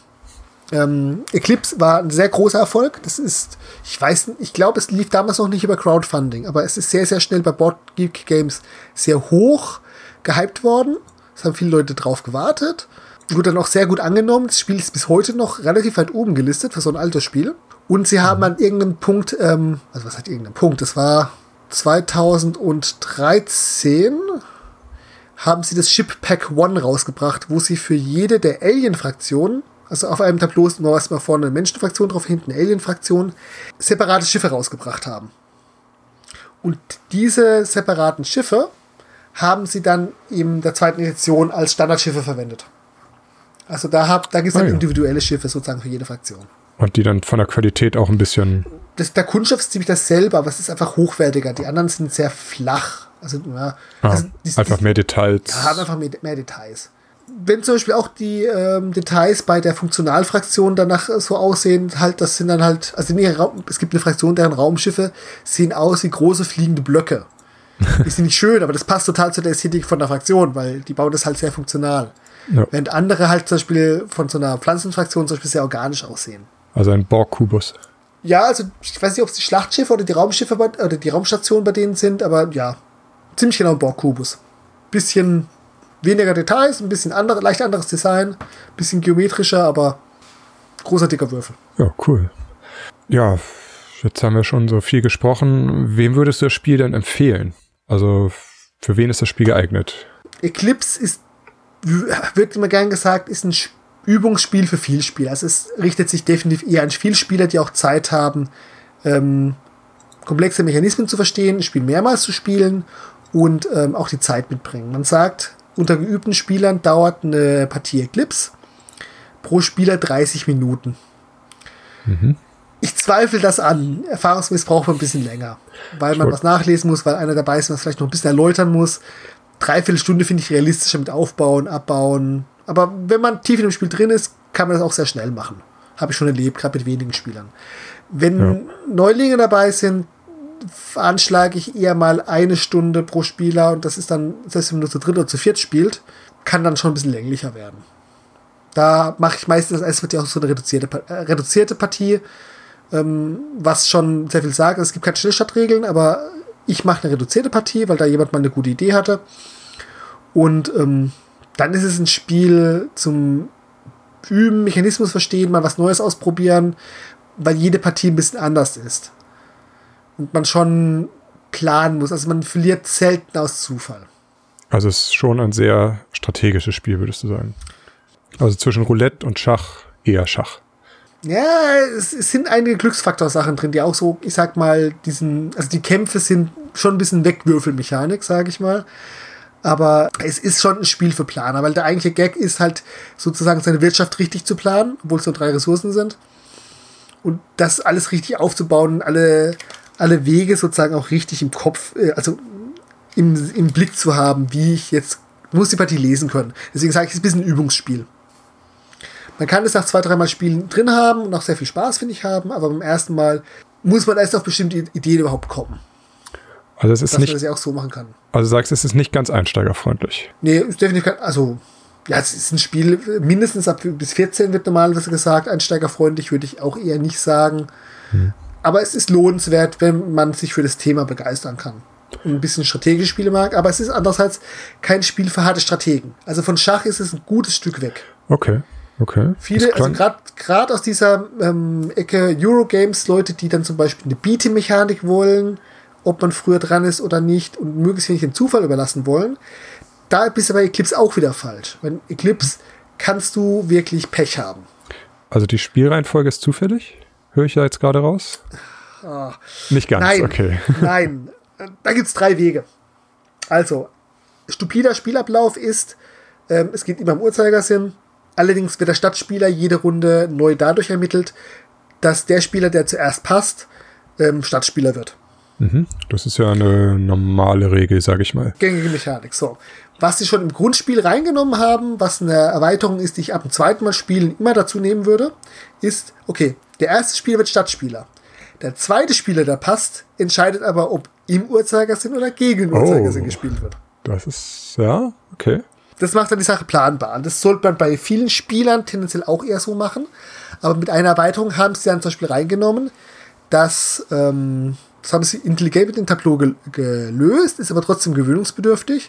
ähm, Eclipse war ein sehr großer Erfolg. Das ist, ich weiß, ich glaube, es lief damals noch nicht über Crowdfunding, aber es ist sehr, sehr schnell bei Board Geek Games sehr hoch gehypt worden. Es haben viele Leute drauf gewartet. Wurde dann auch sehr gut angenommen. Das Spiel ist bis heute noch relativ weit oben gelistet für so ein altes Spiel. Und sie haben an irgendeinem Punkt, ähm, also was hat irgendein Punkt? Das war 2013 haben sie das Ship Pack One rausgebracht, wo sie für jede der Alien-Fraktionen, also auf einem Tableau ist immer erstmal vorne eine Menschenfraktion drauf, hinten eine Alien-Fraktion, separate Schiffe rausgebracht haben. Und diese separaten Schiffe haben sie dann in der zweiten Edition als Standardschiffe verwendet. Also da, hab, da gibt es dann Ah, ja. individuelle Schiffe sozusagen für jede Fraktion. Und die dann von der Qualität auch ein bisschen. Das, der Kunststoff ist ziemlich dasselbe, aber es ist einfach hochwertiger. Die anderen sind sehr flach. Also, ja, Ah, also die, einfach die, mehr Details. Ja, haben einfach mehr, mehr Details. Wenn zum Beispiel auch die ähm, Details bei der Funktionalfraktion danach äh, so aussehen, halt, das sind dann halt, also in ihrer Raum, es gibt eine Fraktion, deren Raumschiffe sehen aus wie große fliegende Blöcke. (laughs) Die sind nicht schön, aber das passt total zu der Ästhetik von der Fraktion, weil die bauen das halt sehr funktional. Ja. Während andere halt zum Beispiel von so einer Pflanzenfraktion zum Beispiel sehr organisch aussehen. Also ein Borg-Kubus. Ja, also ich weiß nicht, ob es die Schlachtschiffe oder die Raumschiffe bei, oder die Raumstationen bei denen sind, aber ja, ziemlich genau ein Borg-Kubus. Bisschen weniger Details, ein bisschen andere, leicht anderes Design, bisschen geometrischer, aber großer dicker Würfel. Ja, cool. Ja, jetzt haben wir schon so viel gesprochen. Wem würdest du das Spiel denn empfehlen? Also für wen ist das Spiel geeignet? Eclipse ist, wird immer gern gesagt, ist ein Übungsspiel für Vielspieler. Also es richtet sich definitiv eher an Vielspieler, die auch Zeit haben, ähm, komplexe Mechanismen zu verstehen, ein Spiel mehrmals zu spielen und ähm, auch die Zeit mitbringen. Man sagt, unter geübten Spielern dauert eine Partie Eclipse pro Spieler 30 Minuten. Ich zweifle das an. Erfahrungsmäßig braucht man ein bisschen länger, weil man was nachlesen muss, weil einer dabei ist, was vielleicht noch ein bisschen erläutern muss. Dreiviertel Stunde finde ich realistischer mit Aufbauen, Abbauen. Aber wenn man tief in dem Spiel drin ist, kann man das auch sehr schnell machen. Habe ich schon erlebt, gerade mit wenigen Spielern. Wenn Ja. Neulinge dabei sind, veranschlage ich eher mal eine Stunde pro Spieler und das ist dann, selbst wenn man zu dritt oder zu viert spielt, kann dann schon ein bisschen länglicher werden. Da mache ich meistens als wird ja auch so eine reduzierte, äh, reduzierte Partie, ähm, was schon sehr viel sagt. Es gibt keine Stillstandregeln, aber ich mache eine reduzierte Partie, weil da jemand mal eine gute Idee hatte. Und ähm, dann ist es ein Spiel zum Üben, Mechanismus verstehen, mal was Neues ausprobieren, weil jede Partie ein bisschen anders ist. Und man schon planen muss. Also man verliert selten aus Zufall. Also es ist schon ein sehr strategisches Spiel, würdest du sagen. Also zwischen Roulette und Schach eher Schach. Ja, es, es sind einige Glücksfaktor-Sachen drin, die auch so, ich sag mal, diesen, also die Kämpfe sind schon ein bisschen Wegwürfelmechanik, sage ich mal. Aber es ist schon ein Spiel für Planer, weil der eigentliche Gag ist halt sozusagen seine Wirtschaft richtig zu planen, obwohl es nur drei Ressourcen sind. Und das alles richtig aufzubauen, alle, alle Wege sozusagen auch richtig im Kopf, äh, also im, im Blick zu haben, wie ich jetzt, du musst die Partie lesen können. Deswegen sage ich, es ist ein bisschen ein Übungsspiel. Man kann es nach zwei, dreimal Spielen drin haben und auch sehr viel Spaß, finde ich, haben, aber beim ersten Mal muss man erst auf bestimmte Ideen überhaupt kommen, Also es ist dass man nicht, das ja auch so machen kann. also du sagst, es ist nicht ganz einsteigerfreundlich. Nee, ist definitiv kein, also, ja, es ist ein Spiel, mindestens ab bis 14 wird normalerweise gesagt, einsteigerfreundlich würde ich auch eher nicht sagen. Aber es ist lohnenswert, wenn man sich für das Thema begeistern kann. Und ein bisschen strategische Spiele mag, aber es ist andererseits kein Spiel für harte Strategen. Also von Schach ist es ein gutes Stück weg. Okay, okay. Viele, also gerade gerade aus dieser ähm, Ecke Eurogames, Leute, die dann zum Beispiel eine Beat'em-Mechanik wollen, ob man früher dran ist oder nicht und möglichst wenig den Zufall überlassen wollen, da bist du bei Eclipse auch wieder falsch. Bei Eclipse kannst du wirklich Pech haben. also die Spielreihenfolge ist zufällig? Höre ich da jetzt gerade raus? Nicht ganz, Ah. Nein, okay. (laughs) nein, da gibt es drei Wege. Also, stupider Spielablauf ist, ähm, es geht immer im Uhrzeigersinn. Allerdings wird der Stadtspieler jede Runde neu dadurch ermittelt, dass der Spieler, der zuerst passt, ähm, Stadtspieler wird. Mhm. Das ist ja eine normale Regel, sage ich mal. Gängige Mechanik. So. Was sie schon im Grundspiel reingenommen haben, was eine Erweiterung ist, die ich ab dem zweiten Mal spielen immer dazu nehmen würde, ist, okay, der erste Spieler wird Stadtspieler. Der zweite Spieler, der passt, entscheidet aber, ob im Uhrzeigersinn oder gegen den Oh. Uhrzeigersinn gespielt wird. Das ist, ja, okay. Das macht dann die Sache planbar. Und Das sollte man bei vielen Spielern tendenziell auch eher so machen. Aber mit einer Erweiterung haben sie dann zum Beispiel reingenommen, dass, ähm, das haben sie intelligent mit dem Tableau gel gelöst, ist aber trotzdem gewöhnungsbedürftig,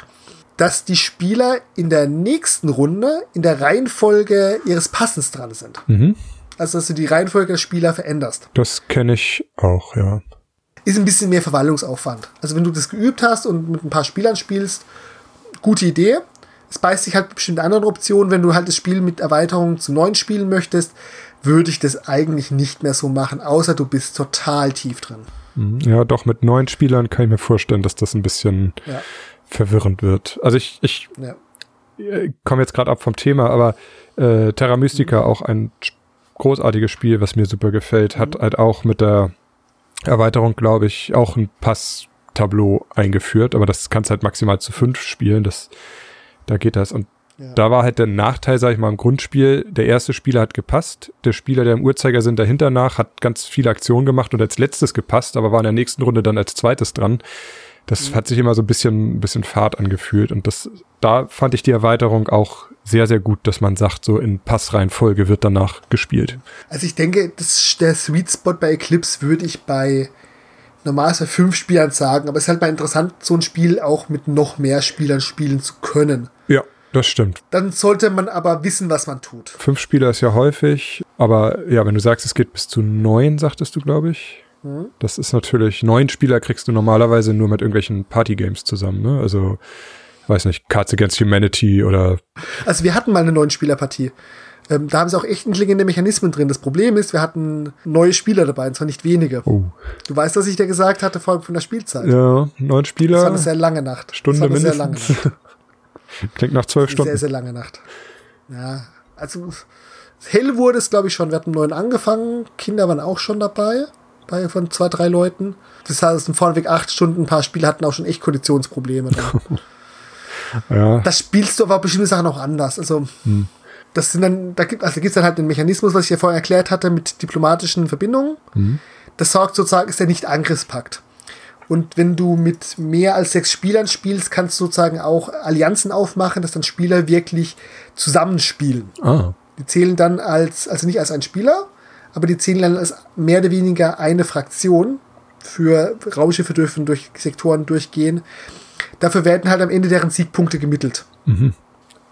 dass die Spieler in der nächsten Runde in der Reihenfolge ihres Passens dran sind. Mhm. Also, dass du die Reihenfolge der Spieler veränderst. Das kenne ich auch, ja. Ist ein bisschen mehr Verwaltungsaufwand. Also, wenn du das geübt hast und mit ein paar Spielern spielst, gute Idee. Es beißt sich halt mit bestimmten anderen Optionen. Wenn du halt das Spiel mit Erweiterungen zu neun spielen möchtest, würde ich das eigentlich nicht mehr so machen, außer du bist total tief drin. Mhm. Ja, doch, mit neun Spielern kann ich mir vorstellen, dass das ein bisschen ja. Verwirrend wird. Also ich, ich ja. Äh, komme jetzt gerade ab vom Thema, aber äh, Terra Mystica, mhm. auch ein großartiges Spiel, was mir super gefällt, hat mhm. halt auch mit der Erweiterung, glaube ich, auch ein Pass-Tableau eingeführt, aber das kannst halt maximal zu fünf spielen, das, da geht das. Und ja. da war halt der Nachteil, sag ich mal, im Grundspiel, der erste Spieler hat gepasst, der Spieler, der im Uhrzeigersinn dahinter nach, hat ganz viele Aktionen gemacht und als letztes gepasst, aber war in der nächsten Runde dann als zweites dran. Das mhm. hat sich immer so ein bisschen, ein bisschen Fahrt angefühlt und das, da fand ich die Erweiterung auch sehr, sehr gut, dass man sagt, so in Passreihenfolge wird danach gespielt. Also ich denke, das, der Sweet Spot bei Eclipse würde ich bei normalerweise fünf Spielern sagen, aber es ist halt mal interessant, so ein Spiel auch mit noch mehr Spielern spielen zu können. Ja, das stimmt. Dann sollte man aber wissen, was man tut. Fünf Spieler ist ja häufig, aber ja, wenn du sagst, es geht bis zu neun, sagtest du, glaube ich. Mhm. Das ist natürlich, neun Spieler kriegst du normalerweise nur mit irgendwelchen Partygames zusammen, ne? Also, weiß nicht, Cards Against Humanity oder. Also wir hatten mal eine neun Spielerpartie. Ähm, da haben sie auch echt intelligente Mechanismen drin. Das Problem ist, wir hatten neue Spieler dabei, und zwar nicht wenige. Oh. Du weißt, was ich dir gesagt hatte vor von der Spielzeit. Ja, neun Spieler. Das war eine sehr lange Nacht. Stunde das war eine mindestens. Sehr lange Nacht. (laughs) Klingt nach zwölf Stunden. Sehr, sehr lange Nacht. Ja, also hell wurde es, glaube ich, schon. Wir hatten neun angefangen. Kinder waren auch schon dabei bei von zwei, drei Leuten. Das heißt, ein vorneweg acht Stunden, ein paar Spiele hatten auch schon echt Konditionsprobleme. (laughs) ja. Das spielst du aber bestimmte Sachen auch anders. Also, hm. das sind dann, da gibt also es dann halt den Mechanismus, was ich ja vorher erklärt hatte, mit diplomatischen Verbindungen. Hm. Das sorgt sozusagen, ist der Nicht-Angriffspakt. Und wenn du mit mehr als sechs Spielern spielst, kannst du sozusagen auch Allianzen aufmachen, dass dann Spieler wirklich zusammenspielen. Ah. Die zählen dann als, also nicht als ein Spieler, aber die zählen dann als mehr oder weniger eine Fraktion. Für Raumschiffe dürfen durch Sektoren durchgehen. Dafür werden halt am Ende deren Siegpunkte gemittelt. Mhm.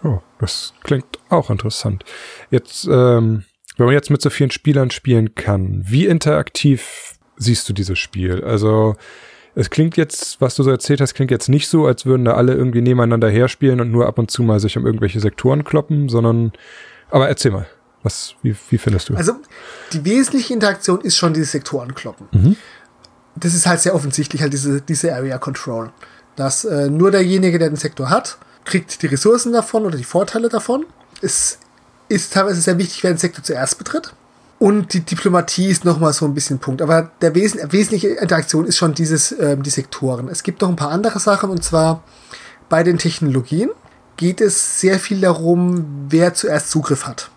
Oh, das klingt auch interessant. Jetzt, ähm, wenn man jetzt mit so vielen Spielern spielen kann, wie interaktiv siehst du dieses Spiel? Also, es klingt jetzt, was du so erzählt hast, klingt jetzt nicht so, als würden da alle irgendwie nebeneinander herspielen und nur ab und zu mal sich um irgendwelche Sektoren kloppen, sondern, aber erzähl mal. Was, wie, wie findest du? Also, die wesentliche Interaktion ist schon dieses Sektorenkloppen. Mhm. Das ist halt sehr offensichtlich, halt diese, diese Area Control. Dass äh, nur derjenige, der den Sektor hat, kriegt die Ressourcen davon oder die Vorteile davon. Es ist teilweise sehr wichtig, wer den Sektor zuerst betritt. Und die Diplomatie ist nochmal so ein bisschen Punkt. Aber der wes wesentliche Interaktion ist schon dieses, äh, die Sektoren. Es gibt noch ein paar andere Sachen und zwar bei den Technologien geht es sehr viel darum, wer zuerst Zugriff hat.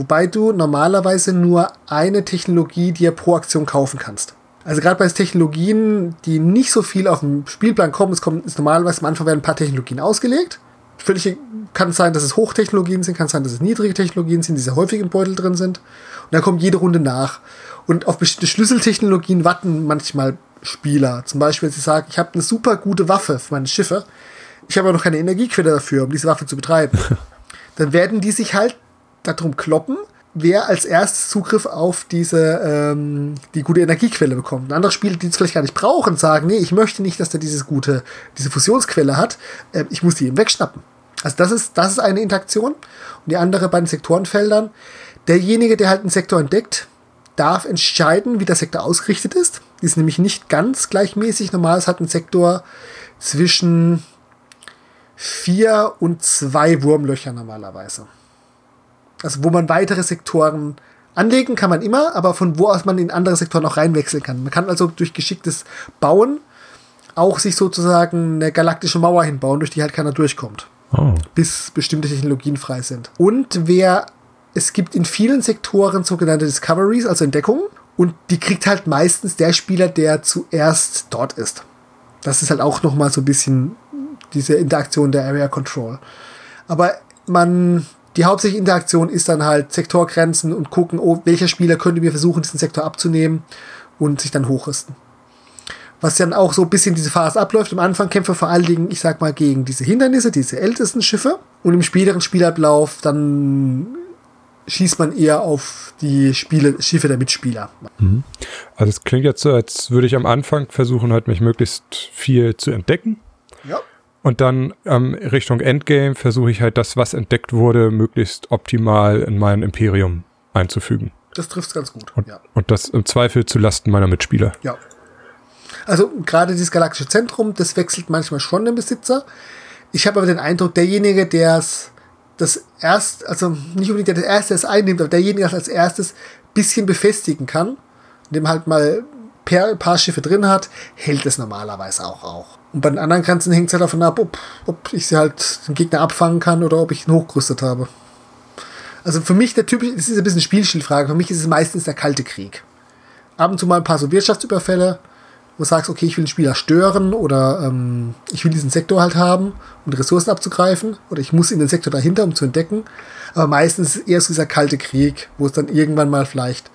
Wobei du normalerweise nur eine Technologie dir pro Aktion kaufen kannst. Also gerade bei Technologien, die nicht so viel auf dem Spielplan kommen, es kommt ist normalerweise am Anfang werden ein paar Technologien ausgelegt. Völlig kann es sein, dass es Hochtechnologien sind, kann es sein, dass es niedrige Technologien sind, die sehr häufig im Beutel drin sind. Und dann kommt jede Runde nach. Und auf bestimmte Schlüsseltechnologien warten manchmal Spieler. Zum Beispiel, wenn sie sagen, ich habe eine super gute Waffe für meine Schiffe, ich habe aber noch keine Energiequelle dafür, um diese Waffe zu betreiben. (laughs) dann werden die sich halt darum kloppen, wer als erstes Zugriff auf diese ähm, die gute Energiequelle bekommt. Ein anderer Spieler, die es vielleicht gar nicht brauchen, sagen, nee, ich möchte nicht, dass der dieses gute, diese Fusionsquelle hat, äh, ich muss die ihm wegschnappen. Also das ist, das ist eine Interaktion. Und die andere bei den Sektorenfeldern, derjenige, der halt einen Sektor entdeckt, darf entscheiden, wie der Sektor ausgerichtet ist. Die ist nämlich nicht ganz gleichmäßig. Normal ist halt ein Sektor zwischen vier und zwei Wurmlöcher normalerweise. Also wo man weitere Sektoren anlegen kann man immer, aber von wo aus man in andere Sektoren auch reinwechseln kann. Man kann also durch geschicktes Bauen auch sich sozusagen eine galaktische Mauer hinbauen, durch die halt keiner durchkommt. Oh. Bis bestimmte Technologien frei sind. Und wer, es gibt in vielen Sektoren sogenannte Discoveries, also Entdeckungen, und die kriegt halt meistens der Spieler, der zuerst dort ist. Das ist halt auch nochmal so ein bisschen diese Interaktion der Area Control. Aber man die hauptsächliche Interaktion ist dann halt Sektorgrenzen und gucken, oh, welcher Spieler könnte mir versuchen, diesen Sektor abzunehmen und sich dann hochrüsten. Was dann auch so ein bisschen diese Phase abläuft. Am Anfang kämpfen wir vor allen Dingen, ich sag mal, gegen diese Hindernisse, diese ältesten Schiffe. Und im späteren Spielablauf dann schießt man eher auf die Spiele, Schiffe der Mitspieler. Mhm. Also es klingt jetzt so, als würde ich am Anfang versuchen, halt mich möglichst viel zu entdecken. Und dann ähm, Richtung Endgame versuche ich halt das, was entdeckt wurde, möglichst optimal in mein Imperium einzufügen. Das trifft ganz gut. Und, ja. und das im Zweifel zu Lasten meiner Mitspieler. Ja. Also gerade dieses galaktische Zentrum, das wechselt manchmal schon den Besitzer. Ich habe aber den Eindruck, derjenige, der es das erst, also nicht unbedingt der das erste es einnimmt, aber derjenige, der es als erstes bisschen befestigen kann, indem halt mal ein paar Schiffe drin hat, hält es normalerweise auch auch. Und bei den anderen Grenzen hängt es halt davon ab, ob, ob ich sie halt den Gegner abfangen kann oder ob ich ihn hochgerüstet habe. Also für mich der typische, das ist ein bisschen Spielstilfrage, für mich ist es meistens der kalte Krieg. Ab und zu mal ein paar so Wirtschaftsüberfälle, wo du sagst, okay, ich will den Spieler stören oder ähm, ich will diesen Sektor halt haben, um Ressourcen abzugreifen oder ich muss in den Sektor dahinter, um zu entdecken. Aber meistens ist es eher so dieser kalte Krieg, wo es dann irgendwann mal vielleicht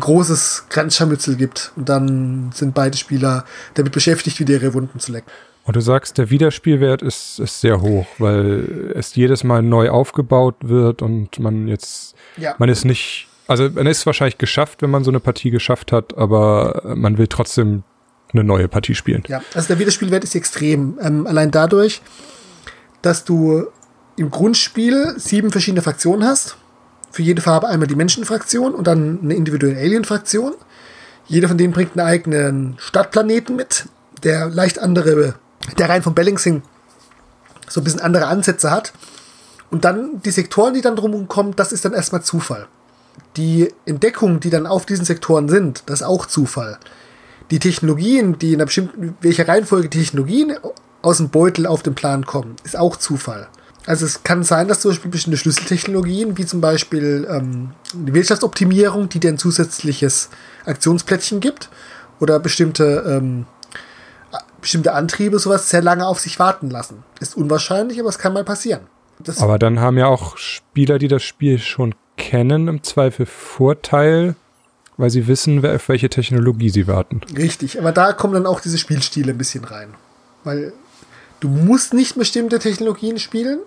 großes Grenzscharmützel gibt und dann sind beide Spieler damit beschäftigt, wieder ihre Wunden zu lecken. Und du sagst, der Wiederspielwert ist, ist sehr hoch, weil es jedes Mal neu aufgebaut wird und man jetzt, Ja. man ist nicht, also man ist wahrscheinlich geschafft, wenn man so eine Partie geschafft hat, aber man will trotzdem eine neue Partie spielen. Ja, also der Wiederspielwert ist extrem. Ähm, allein dadurch, dass du im Grundspiel sieben verschiedene Fraktionen hast. Für jede Farbe einmal die Menschenfraktion und dann eine individuelle Alien-Fraktion. Jeder von denen bringt einen eigenen Stadtplaneten mit, der leicht andere, der rein vom Balancing so ein bisschen andere Ansätze hat. Und dann die Sektoren, die dann drum kommen, das ist dann erstmal Zufall. Die Entdeckungen, die dann auf diesen Sektoren sind, das ist auch Zufall die Technologien, die in einer bestimmten, welcher Reihenfolge Technologien aus dem Beutel auf den Plan kommen, ist auch Zufall. Also es kann sein, dass zum Beispiel bestimmte Schlüsseltechnologien, wie zum Beispiel ähm, die Wirtschaftsoptimierung, die dir ein zusätzliches Aktionsplättchen gibt, oder bestimmte, ähm, bestimmte Antriebe, sowas sehr lange auf sich warten lassen. Ist unwahrscheinlich, aber es kann mal passieren. Das, Aber dann haben ja auch Spieler, die das Spiel schon kennen, im Zweifel Vorteil, weil sie wissen, auf welche Technologie sie warten. Richtig, aber da kommen dann auch diese Spielstile ein bisschen rein. Weil du musst nicht bestimmte Technologien spielen,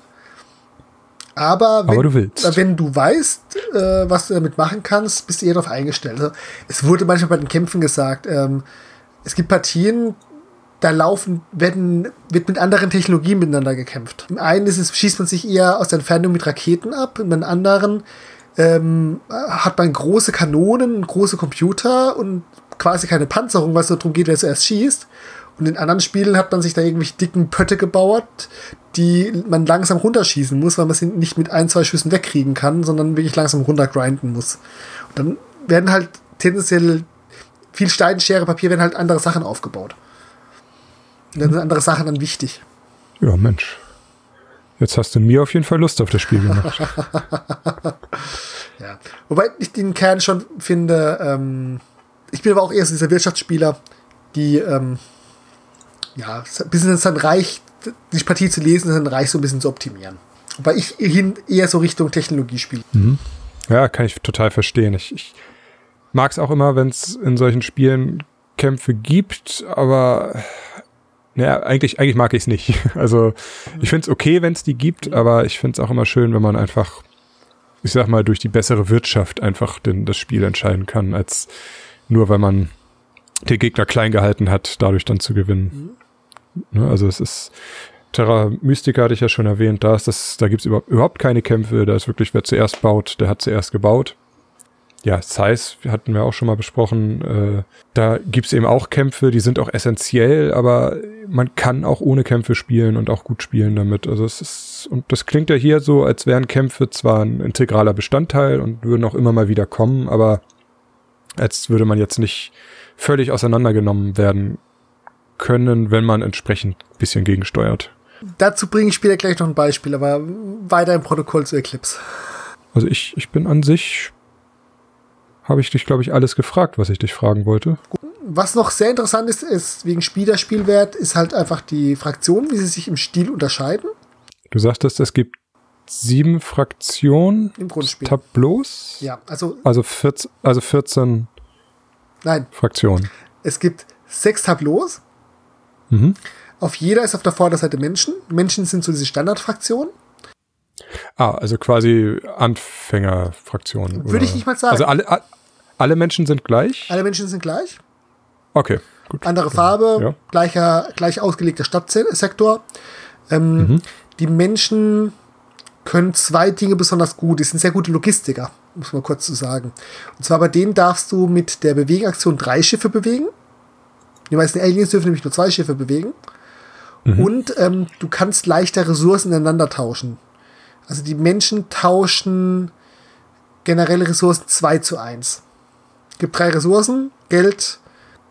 aber wenn, Aber du willst. wenn du weißt, äh, was du damit machen kannst, bist du eher darauf eingestellt. Also, es wurde manchmal bei den Kämpfen gesagt, ähm, es gibt Partien, da laufen, werden, wird mit anderen Technologien miteinander gekämpft. Im einen ist es, schießt man sich eher aus der Entfernung mit Raketen ab, in den anderen ähm, hat man große Kanonen, große Computer und quasi keine Panzerung, was so darum geht, wer zuerst schießt. Und in anderen Spielen hat man sich da irgendwelche dicken Pötte gebaut, die man langsam runterschießen muss, weil man sie nicht mit ein, zwei Schüssen wegkriegen kann, sondern wirklich langsam runtergrinden muss. Und dann werden halt tendenziell viel Stein, Schere, Papier, werden halt andere Sachen aufgebaut. Und dann sind andere Sachen dann wichtig. Ja, Mensch. Jetzt hast du mir auf jeden Fall Lust auf das Spiel gemacht. (laughs) Ja. Wobei ich den Kern schon finde, ähm, ich bin aber auch eher so dieser Wirtschaftsspieler, die, ähm, ja, ein bisschen es dann reicht, die Partie zu lesen, dann reicht so ein bisschen zu optimieren. Wobei ich hin eher so Richtung Technologie spiele. ja, kann ich total verstehen. Ich, ich mag es auch immer, wenn es in solchen Spielen Kämpfe gibt, aber naja, eigentlich, eigentlich mag ich es nicht. (laughs) Also ich finde es okay, wenn es die gibt, aber ich finde es auch immer schön, wenn man einfach, ich sag mal, durch die bessere Wirtschaft einfach den, das Spiel entscheiden kann, als nur weil man den Gegner klein gehalten hat, dadurch dann zu gewinnen. Ne, also es ist Terra Mystica hatte ich ja schon erwähnt, da ist das, da gibt's überhaupt, keine Kämpfe, da ist wirklich, wer zuerst baut, der hat zuerst gebaut. Ja, Size hatten wir auch schon mal besprochen. Äh, da gibt's eben auch Kämpfe, die sind auch essentiell, aber man kann auch ohne Kämpfe spielen und auch gut spielen damit. Also es ist, und das klingt ja hier so, als wären Kämpfe zwar ein integraler Bestandteil und würden auch immer mal wieder kommen, aber als würde man jetzt nicht völlig auseinandergenommen werden können, wenn man entsprechend ein bisschen gegensteuert. Dazu bringe ich später gleich noch ein Beispiel, aber weiter im Protokoll zu Eclipse. Also ich, ich bin an sich, habe ich dich, glaube ich, alles gefragt, was ich dich fragen wollte. Was noch sehr interessant ist, ist wegen Spielerspielwert, ist halt einfach die Fraktion, wie sie sich im Stil unterscheiden Du sagtest, es gibt sieben Fraktionen, im Grundspiel. Tableaus, Ja, also also 14, also 14 nein, Fraktionen. es gibt sechs Tableaus. Mhm. Auf jeder ist auf der Vorderseite Menschen. Menschen sind so diese Standardfraktionen. Ah, also quasi Anfängerfraktion. Würde ich nicht mal sagen. Also alle, alle Menschen sind gleich? Alle Menschen sind gleich. Okay, gut. Andere Farbe, ja. gleicher, gleich ausgelegter Stadtsektor. Ähm, mhm. Die Menschen können zwei Dinge besonders gut. Die sind sehr gute Logistiker, muss man kurz zu sagen. Und zwar bei denen darfst du mit der Bewegaktion drei Schiffe bewegen. Die meisten Aliens dürfen nämlich nur zwei Schiffe bewegen. Mhm. Und ähm, du kannst leichter Ressourcen ineinander tauschen. Also die Menschen tauschen generelle Ressourcen 2 zu 1. Es gibt drei Ressourcen, Geld,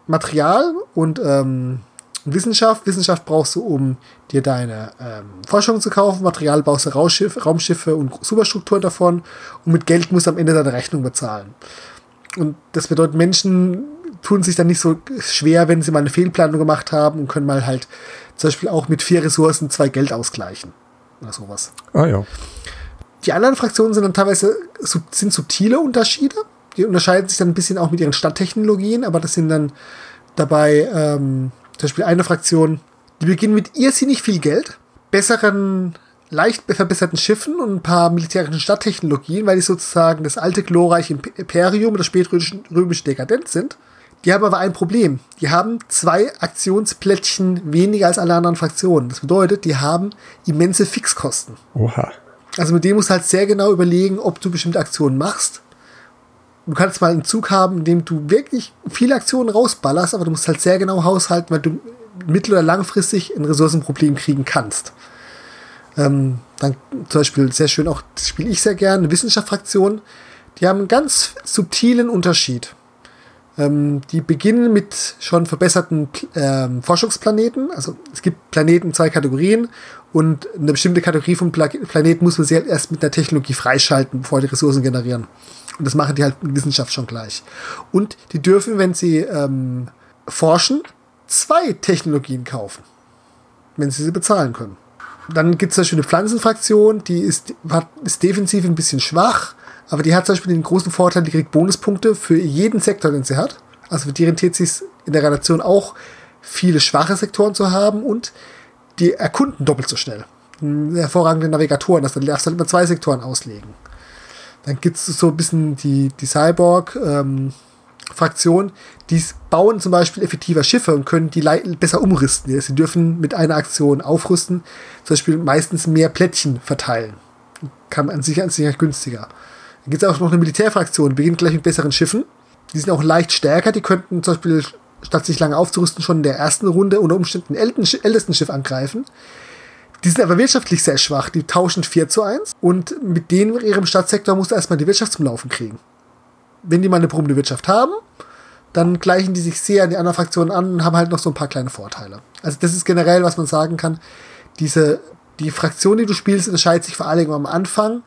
Material und ähm, Wissenschaft. Wissenschaft brauchst du, um dir deine ähm, Forschung zu kaufen. Material brauchst du Raumschiffe, Raumschiffe und Superstrukturen davon. Und mit Geld musst du am Ende deine Rechnung bezahlen. Und das bedeutet, Menschen tun sich dann nicht so schwer, wenn sie mal eine Fehlplanung gemacht haben und können mal halt zum Beispiel auch mit vier Ressourcen zwei Geld ausgleichen. Oder sowas. Ah ja. Die anderen Fraktionen sind dann teilweise sind subtile Unterschiede. Die unterscheiden sich dann ein bisschen auch mit ihren Stadttechnologien, aber das sind dann dabei ähm, zum Beispiel eine Fraktion, die beginnen mit irrsinnig viel Geld, besseren, leicht verbesserten Schiffen und ein paar militärischen Stadttechnologien, weil die sozusagen das alte glorreiche Imperium oder spätrömische Dekadenz sind. Die haben aber ein Problem. Die haben zwei Aktionsplättchen weniger als alle anderen Fraktionen. Das bedeutet, die haben immense Fixkosten. Oha. Also mit dem musst du halt sehr genau überlegen, ob du bestimmte Aktionen machst. Du kannst mal einen Zug haben, in dem du wirklich viele Aktionen rausballerst, aber du musst halt sehr genau haushalten, weil du mittel- oder langfristig ein Ressourcenproblem kriegen kannst. Ähm, dann zum Beispiel sehr schön auch, das spiele ich sehr gerne, eine Wissenschaftsfraktion. Die haben einen ganz subtilen Unterschied. Ähm, die beginnen mit schon verbesserten ähm, Forschungsplaneten. Also es gibt Planeten zwei Kategorien und eine bestimmte Kategorie von Pla Planeten muss man sehr erst mit der Technologie freischalten, bevor die Ressourcen generieren. Und das machen die halt in Wissenschaft schon gleich. Und die dürfen, wenn sie ähm, forschen, zwei Technologien kaufen, wenn sie sie bezahlen können. Dann gibt es Beispiel eine Pflanzenfraktion, die ist, ist defensiv ein bisschen schwach, aber die hat zum Beispiel den großen Vorteil, die kriegt Bonuspunkte für jeden Sektor, den sie hat. Also die rentiert sich in der Relation auch, viele schwache Sektoren zu haben und die erkunden doppelt so schnell. Hervorragende Navigatoren, das dann darfst du halt immer zwei Sektoren auslegen. Dann gibt es so ein bisschen die, die Cyborg, ähm, die bauen zum Beispiel effektiver Schiffe und können die besser umrüsten. Sie dürfen mit einer Aktion aufrüsten, zum Beispiel meistens mehr Plättchen verteilen. Kann an sich an sich günstiger. Dann gibt es auch noch eine Militärfraktion, die beginnt gleich mit besseren Schiffen. Die sind auch leicht stärker, die könnten zum Beispiel, statt sich lange aufzurüsten, schon in der ersten Runde unter Umständen ältesten Schiff angreifen. Die sind aber wirtschaftlich sehr schwach. Die tauschen 4 zu 1 und mit denen in ihrem Stadtsektor musst du erstmal die Wirtschaft zum Laufen kriegen. Wenn die mal eine brummende Wirtschaft haben, dann gleichen die sich sehr an die anderen Fraktionen an und haben halt noch so ein paar kleine Vorteile. Also das ist generell, was man sagen kann. Diese, die Fraktion, die du spielst, unterscheidet sich vor allem am Anfang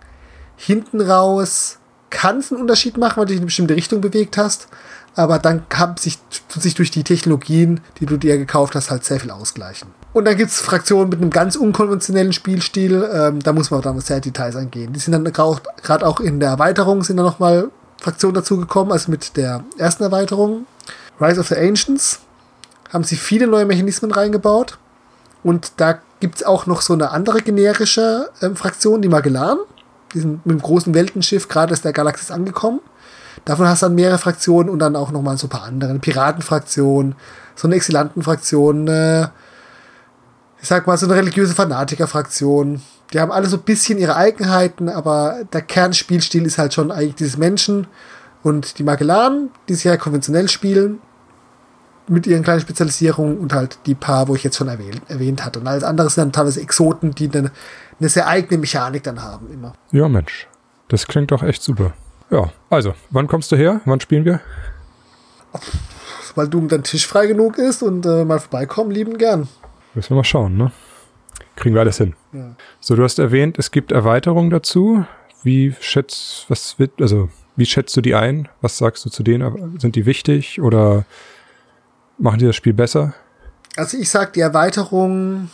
hinten raus kann es einen Unterschied machen, weil du dich in eine bestimmte Richtung bewegt hast. Aber dann kann sich, sich durch die Technologien, die du dir gekauft hast, halt sehr viel ausgleichen. Und dann gibt es Fraktionen mit einem ganz unkonventionellen Spielstil. Ähm, da muss man dann sehr Details eingehen. Die sind dann gerade auch in der Erweiterung sind dann nochmal Fraktionen dazugekommen, also mit der ersten Erweiterung. Rise of the Ancients haben sie viele neue Mechanismen reingebaut. Und da gibt es auch noch so eine andere generische ähm, Fraktion, die Magellan die sind mit dem großen Weltenschiff gerade aus der Galaxis angekommen. Davon hast du dann mehrere Fraktionen und dann auch nochmal so ein paar andere. Eine Piratenfraktion, so eine Exilantenfraktion, eine, ich sag mal, so eine religiöse Fanatikerfraktion. Die haben alle so ein bisschen ihre Eigenheiten, aber der Kernspielstil ist halt schon eigentlich dieses Menschen und die Magellanen, die sehr konventionell spielen, mit ihren kleinen Spezialisierungen und halt die paar, wo ich jetzt schon erwähnt, erwähnt hatte. Und alles andere sind dann teilweise Exoten, die dann eine sehr eigene Mechanik dann haben immer. Ja, Mensch. Das klingt doch echt super. Ja, also, wann kommst du her? Wann spielen wir? Weil du dein Tisch frei genug ist und äh, mal vorbeikommen, lieben gern. Müssen wir mal schauen, ne? Kriegen wir alles hin. Ja. So, du hast erwähnt, es gibt Erweiterungen dazu. Wie schätzt, was wird, also, wie schätzt du die ein? Was sagst du zu denen? Sind die wichtig oder machen die das Spiel besser? Also, ich sag, die Erweiterungen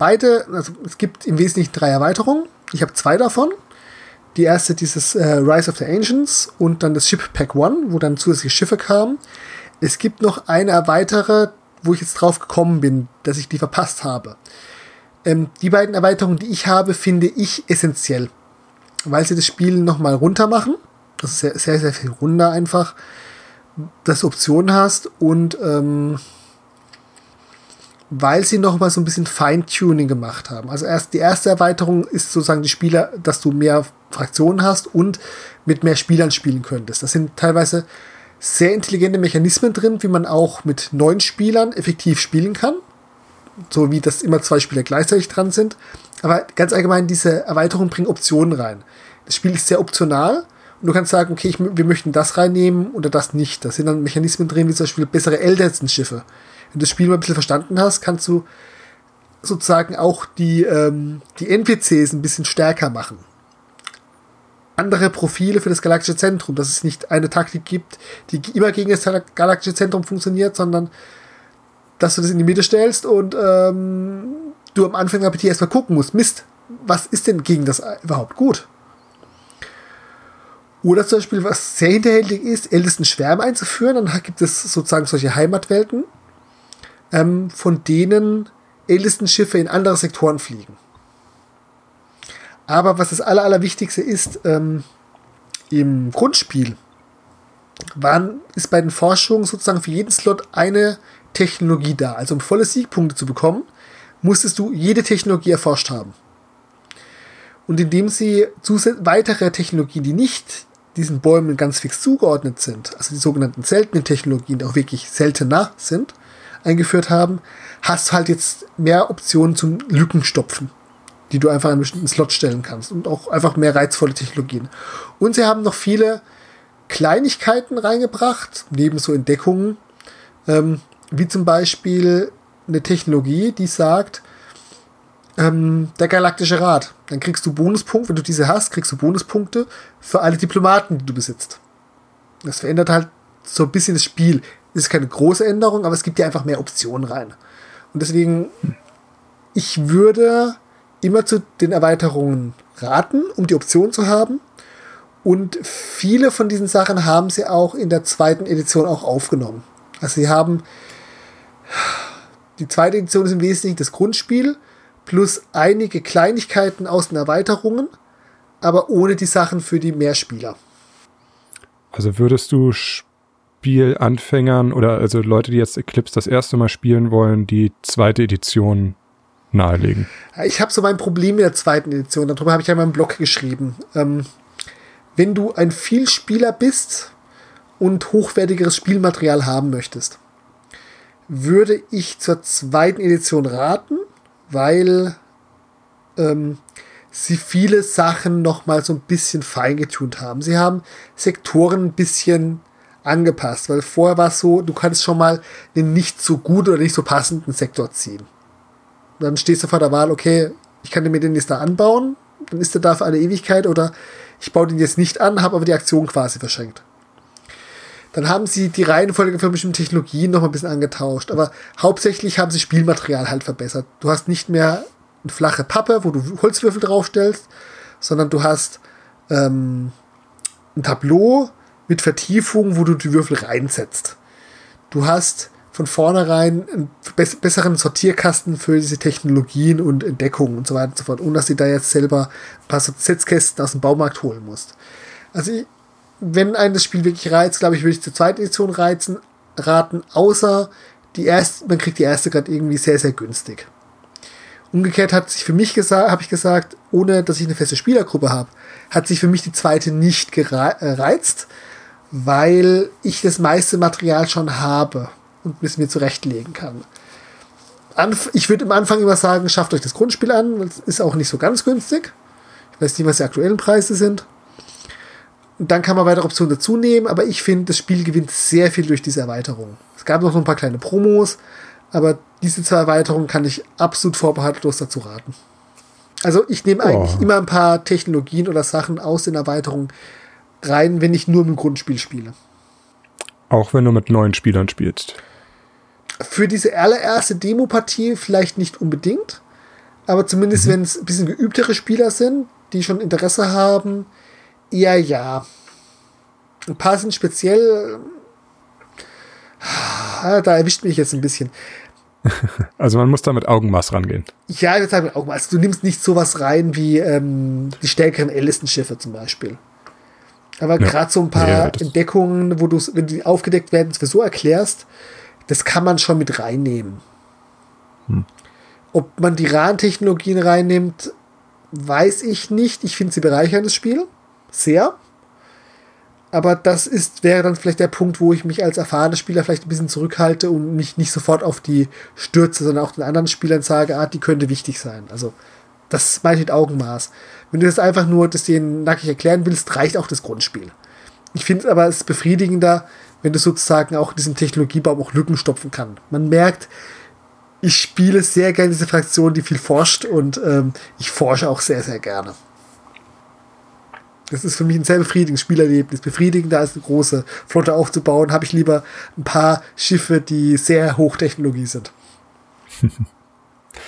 beide, also es gibt im Wesentlichen drei Erweiterungen. Ich habe zwei davon. Die erste dieses äh, Rise of the Ancients und dann das Ship Pack One, wo dann zusätzliche Schiffe kamen. Es gibt noch eine weitere, wo ich jetzt drauf gekommen bin, dass ich die verpasst habe. Ähm, die beiden Erweiterungen, die ich habe, finde ich essentiell, weil sie das Spiel nochmal runter machen. Das ist sehr, sehr, sehr viel runder einfach, dass du Optionen hast und ähm, weil sie noch mal so ein bisschen Feintuning gemacht haben. Also erst die erste Erweiterung ist sozusagen die Spieler, dass du mehr Fraktionen hast und mit mehr Spielern spielen könntest. Das sind teilweise sehr intelligente Mechanismen drin, wie man auch mit neun Spielern effektiv spielen kann. So wie das immer zwei Spieler gleichzeitig dran sind. Aber ganz allgemein, diese Erweiterung bringt Optionen rein. Das Spiel ist sehr optional und du kannst sagen, okay, ich, wir möchten das reinnehmen oder das nicht. Da sind dann Mechanismen drin, wie zum Beispiel bessere Elternschiffe. Wenn du das Spiel mal ein bisschen verstanden hast, kannst du sozusagen auch die, ähm, die NPCs ein bisschen stärker machen andere Profile für das galaktische Zentrum, dass es nicht eine Taktik gibt, die immer gegen das galaktische Zentrum funktioniert, sondern dass du das in die Mitte stellst und ähm, du am Anfang der Partie erstmal gucken musst, Mist, was ist denn gegen das überhaupt gut? Oder zum Beispiel, was sehr hinterhältig ist, ältesten Schwärme einzuführen, dann gibt es sozusagen solche Heimatwelten, ähm, von denen ältesten Schiffe in andere Sektoren fliegen. Aber was das Aller, Allerwichtigste ist, ähm, im Grundspiel waren, ist bei den Forschungen sozusagen für jeden Slot eine Technologie da. Also um volle Siegpunkte zu bekommen, musstest du jede Technologie erforscht haben. Und indem sie weitere Technologien, die nicht diesen Bäumen ganz fix zugeordnet sind, also die sogenannten seltenen Technologien, die auch wirklich seltener sind, eingeführt haben, hast du halt jetzt mehr Optionen zum Lückenstopfen die du einfach in einen bestimmten Slot stellen kannst und auch einfach mehr reizvolle Technologien. Und sie haben noch viele Kleinigkeiten reingebracht, neben so Entdeckungen, ähm, wie zum Beispiel eine Technologie, die sagt, ähm, der Galaktische Rat. Dann kriegst du Bonuspunkte, wenn du diese hast, kriegst du Bonuspunkte für alle Diplomaten, die du besitzt. Das verändert halt so ein bisschen das Spiel. Das ist keine große Änderung, aber es gibt ja einfach mehr Optionen rein. Und deswegen, ich würde immer zu den Erweiterungen raten, um die Option zu haben. Und viele von diesen Sachen haben sie auch in der zweiten Edition auch aufgenommen. Also sie haben die zweite Edition ist im Wesentlichen das Grundspiel plus einige Kleinigkeiten aus den Erweiterungen, aber ohne die Sachen für die Mehrspieler. Also würdest du Spielanfängern oder also Leute, die jetzt Eclipse das erste Mal spielen wollen, die zweite Edition nahelegen. Ich habe so mein Problem mit der zweiten Edition, darüber habe ich ja in meinem Blog geschrieben. Ähm, wenn du ein Vielspieler bist und hochwertigeres Spielmaterial haben möchtest, würde ich zur zweiten Edition raten, weil ähm, sie viele Sachen noch mal so ein bisschen feingetunt haben. Sie haben Sektoren ein bisschen angepasst, weil vorher war es so, du kannst schon mal einen nicht so gut oder nicht so passenden Sektor ziehen dann stehst du vor der Wahl, okay, ich kann mir den jetzt da anbauen, dann ist er da für eine Ewigkeit oder ich baue den jetzt nicht an, habe aber die Aktion quasi verschenkt. Dann haben sie die Reihenfolge für bestimmte Technologien noch ein bisschen angetauscht, aber hauptsächlich haben sie Spielmaterial halt verbessert. Du hast nicht mehr eine flache Pappe, wo du Holzwürfel draufstellst, sondern du hast ähm, ein Tableau mit Vertiefung, wo du die Würfel reinsetzt. Du hast von vornherein einen besseren Sortierkasten für diese Technologien und Entdeckungen und so weiter und so fort, ohne dass du da jetzt selber ein paar Setzkästen aus dem Baumarkt holen musst. Also, wenn ein das Spiel wirklich reizt, glaube ich, würde ich zur zweiten Edition reizen, raten, außer die erste, man kriegt die erste gerade irgendwie sehr, sehr günstig. Umgekehrt hat sich für mich gesagt, habe ich gesagt, ohne dass ich eine feste Spielergruppe habe, hat sich für mich die zweite nicht gereizt, weil ich das meiste Material schon habe und bis mir zurechtlegen kann. Anf ich würde am Anfang immer sagen, schafft euch das Grundspiel an, das ist auch nicht so ganz günstig. Ich weiß nicht, was die aktuellen Preise sind. Und dann kann man weitere Optionen dazu nehmen, aber ich finde, das Spiel gewinnt sehr viel durch diese Erweiterung. Es gab noch ein paar kleine Promos, aber diese zwei Erweiterungen kann ich absolut vorbehaltlos dazu raten. Also ich nehme eigentlich oh. immer ein paar Technologien oder Sachen aus den Erweiterungen rein, wenn ich nur im Grundspiel spiele. Auch wenn du mit neuen Spielern spielst für diese allererste Demo-Partie vielleicht nicht unbedingt, aber zumindest mhm. wenn es ein bisschen geübtere Spieler sind, die schon Interesse haben, eher ja. Ein paar sind speziell, ah, da erwischt mich jetzt ein bisschen. (laughs) also man muss da mit Augenmaß rangehen. Ja, ich würde sagen mit Augenmaß. Also du nimmst nicht sowas rein wie ähm, die stärkeren Ellison-Schiffe zum Beispiel. Aber ja. gerade so ein paar ja, Entdeckungen, wo du wenn die aufgedeckt werden, das so erklärst, das kann man schon mit reinnehmen. Hm. Ob man die RAN-Technologien reinnimmt, weiß ich nicht. Ich finde sie bereichern das Spiel. Sehr. Aber das ist, wäre dann vielleicht der Punkt, wo ich mich als erfahrener Spieler vielleicht ein bisschen zurückhalte und mich nicht sofort auf die stürze, sondern auch den anderen Spielern sage, ah, die könnte wichtig sein. Also, das meine ich mit Augenmaß. Wenn du das einfach nur das denen nackig erklären willst, reicht auch das Grundspiel. Ich finde aber es befriedigender, wenn du sozusagen auch diesen Technologiebaum auch Lücken stopfen kann. Man merkt, ich spiele sehr gerne diese Fraktion, die viel forscht und ähm, ich forsche auch sehr, sehr gerne. Das ist für mich ein sehr befriedigendes Spielerlebnis. Befriedigender als eine große Flotte aufzubauen, habe ich lieber ein paar Schiffe, die sehr Hochtechnologie sind. (laughs)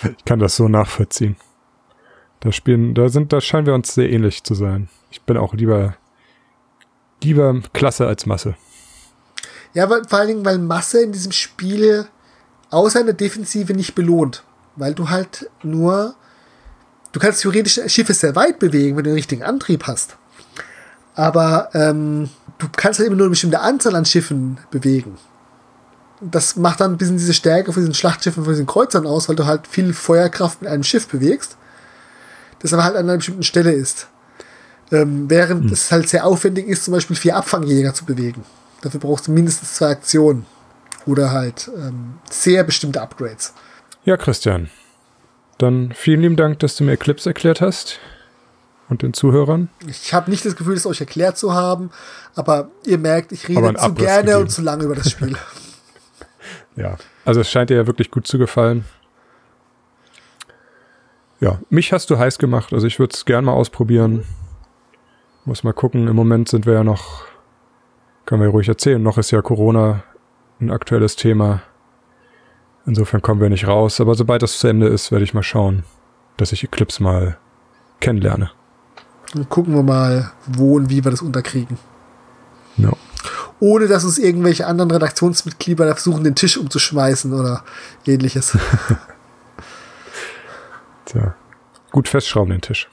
ich kann das so nachvollziehen. Da spielen, da sind, da scheinen wir uns sehr ähnlich zu sein. Ich bin auch lieber, lieber Klasse als Masse. Ja, weil, vor allen Dingen, weil Masse in diesem Spiel außer in der Defensive nicht belohnt. Weil du halt nur, du kannst theoretisch Schiffe sehr weit bewegen, wenn du den richtigen Antrieb hast. Aber ähm, du kannst halt immer nur eine bestimmte Anzahl an Schiffen bewegen. Das macht dann ein bisschen diese Stärke von diesen Schlachtschiffen, von diesen Kreuzern aus, weil du halt viel Feuerkraft mit einem Schiff bewegst, das aber halt an einer bestimmten Stelle ist. Ähm, während hm. es halt sehr aufwendig ist, zum Beispiel vier Abfangjäger zu bewegen. Dafür brauchst du mindestens zwei Aktionen. Oder halt ähm, sehr bestimmte Upgrades. Ja, Christian. Dann vielen lieben Dank, dass du mir Eclipse erklärt hast und den Zuhörern. Ich habe nicht das Gefühl, es euch erklärt zu haben, aber ihr merkt, ich rede zu gerne gegeben. und zu lange über das Spiel. (laughs) ja, also es scheint dir ja wirklich gut zu gefallen. Ja, mich hast du heiß gemacht, also ich würde es gerne mal ausprobieren. Muss mal gucken, im Moment sind wir ja noch, können wir ruhig erzählen, noch ist ja Corona ein aktuelles Thema. Insofern kommen wir nicht raus, aber sobald das zu Ende ist, werde ich mal schauen, dass ich Eclipse mal kennenlerne. Dann gucken wir mal, wo und wie wir das unterkriegen. No. Ohne dass uns irgendwelche anderen Redaktionsmitglieder versuchen, den Tisch umzuschmeißen oder ähnliches. (laughs) Tja. Gut festschrauben den Tisch.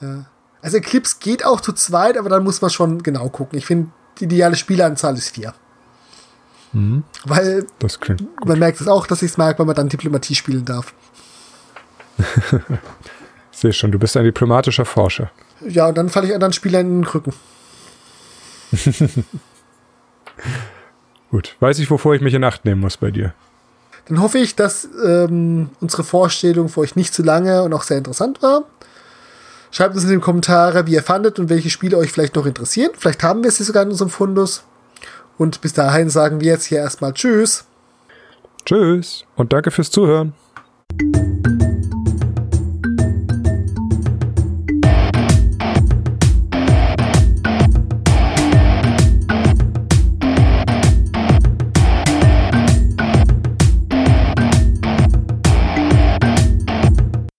Ja. Also Eclipse geht auch zu zweit, aber dann muss man schon genau gucken. Ich finde, die ideale Spielanzahl ist vier. Mhm. Weil man merkt es auch, dass ich es mag, weil man dann Diplomatie spielen darf. (laughs) Sehe schon, du bist ein diplomatischer Forscher. Ja, und dann falle ich anderen Spielern in den Krücken. (laughs) Gut, weiß ich, wovor ich mich in Acht nehmen muss bei dir. Dann hoffe ich, dass ähm, unsere Vorstellung für euch nicht zu lange und auch sehr interessant war. Schreibt uns in den Kommentaren, wie ihr fandet und welche Spiele euch vielleicht noch interessieren. Vielleicht haben wir sie sogar in unserem Fundus. Und bis dahin sagen wir jetzt hier erstmal Tschüss. Tschüss und danke fürs Zuhören.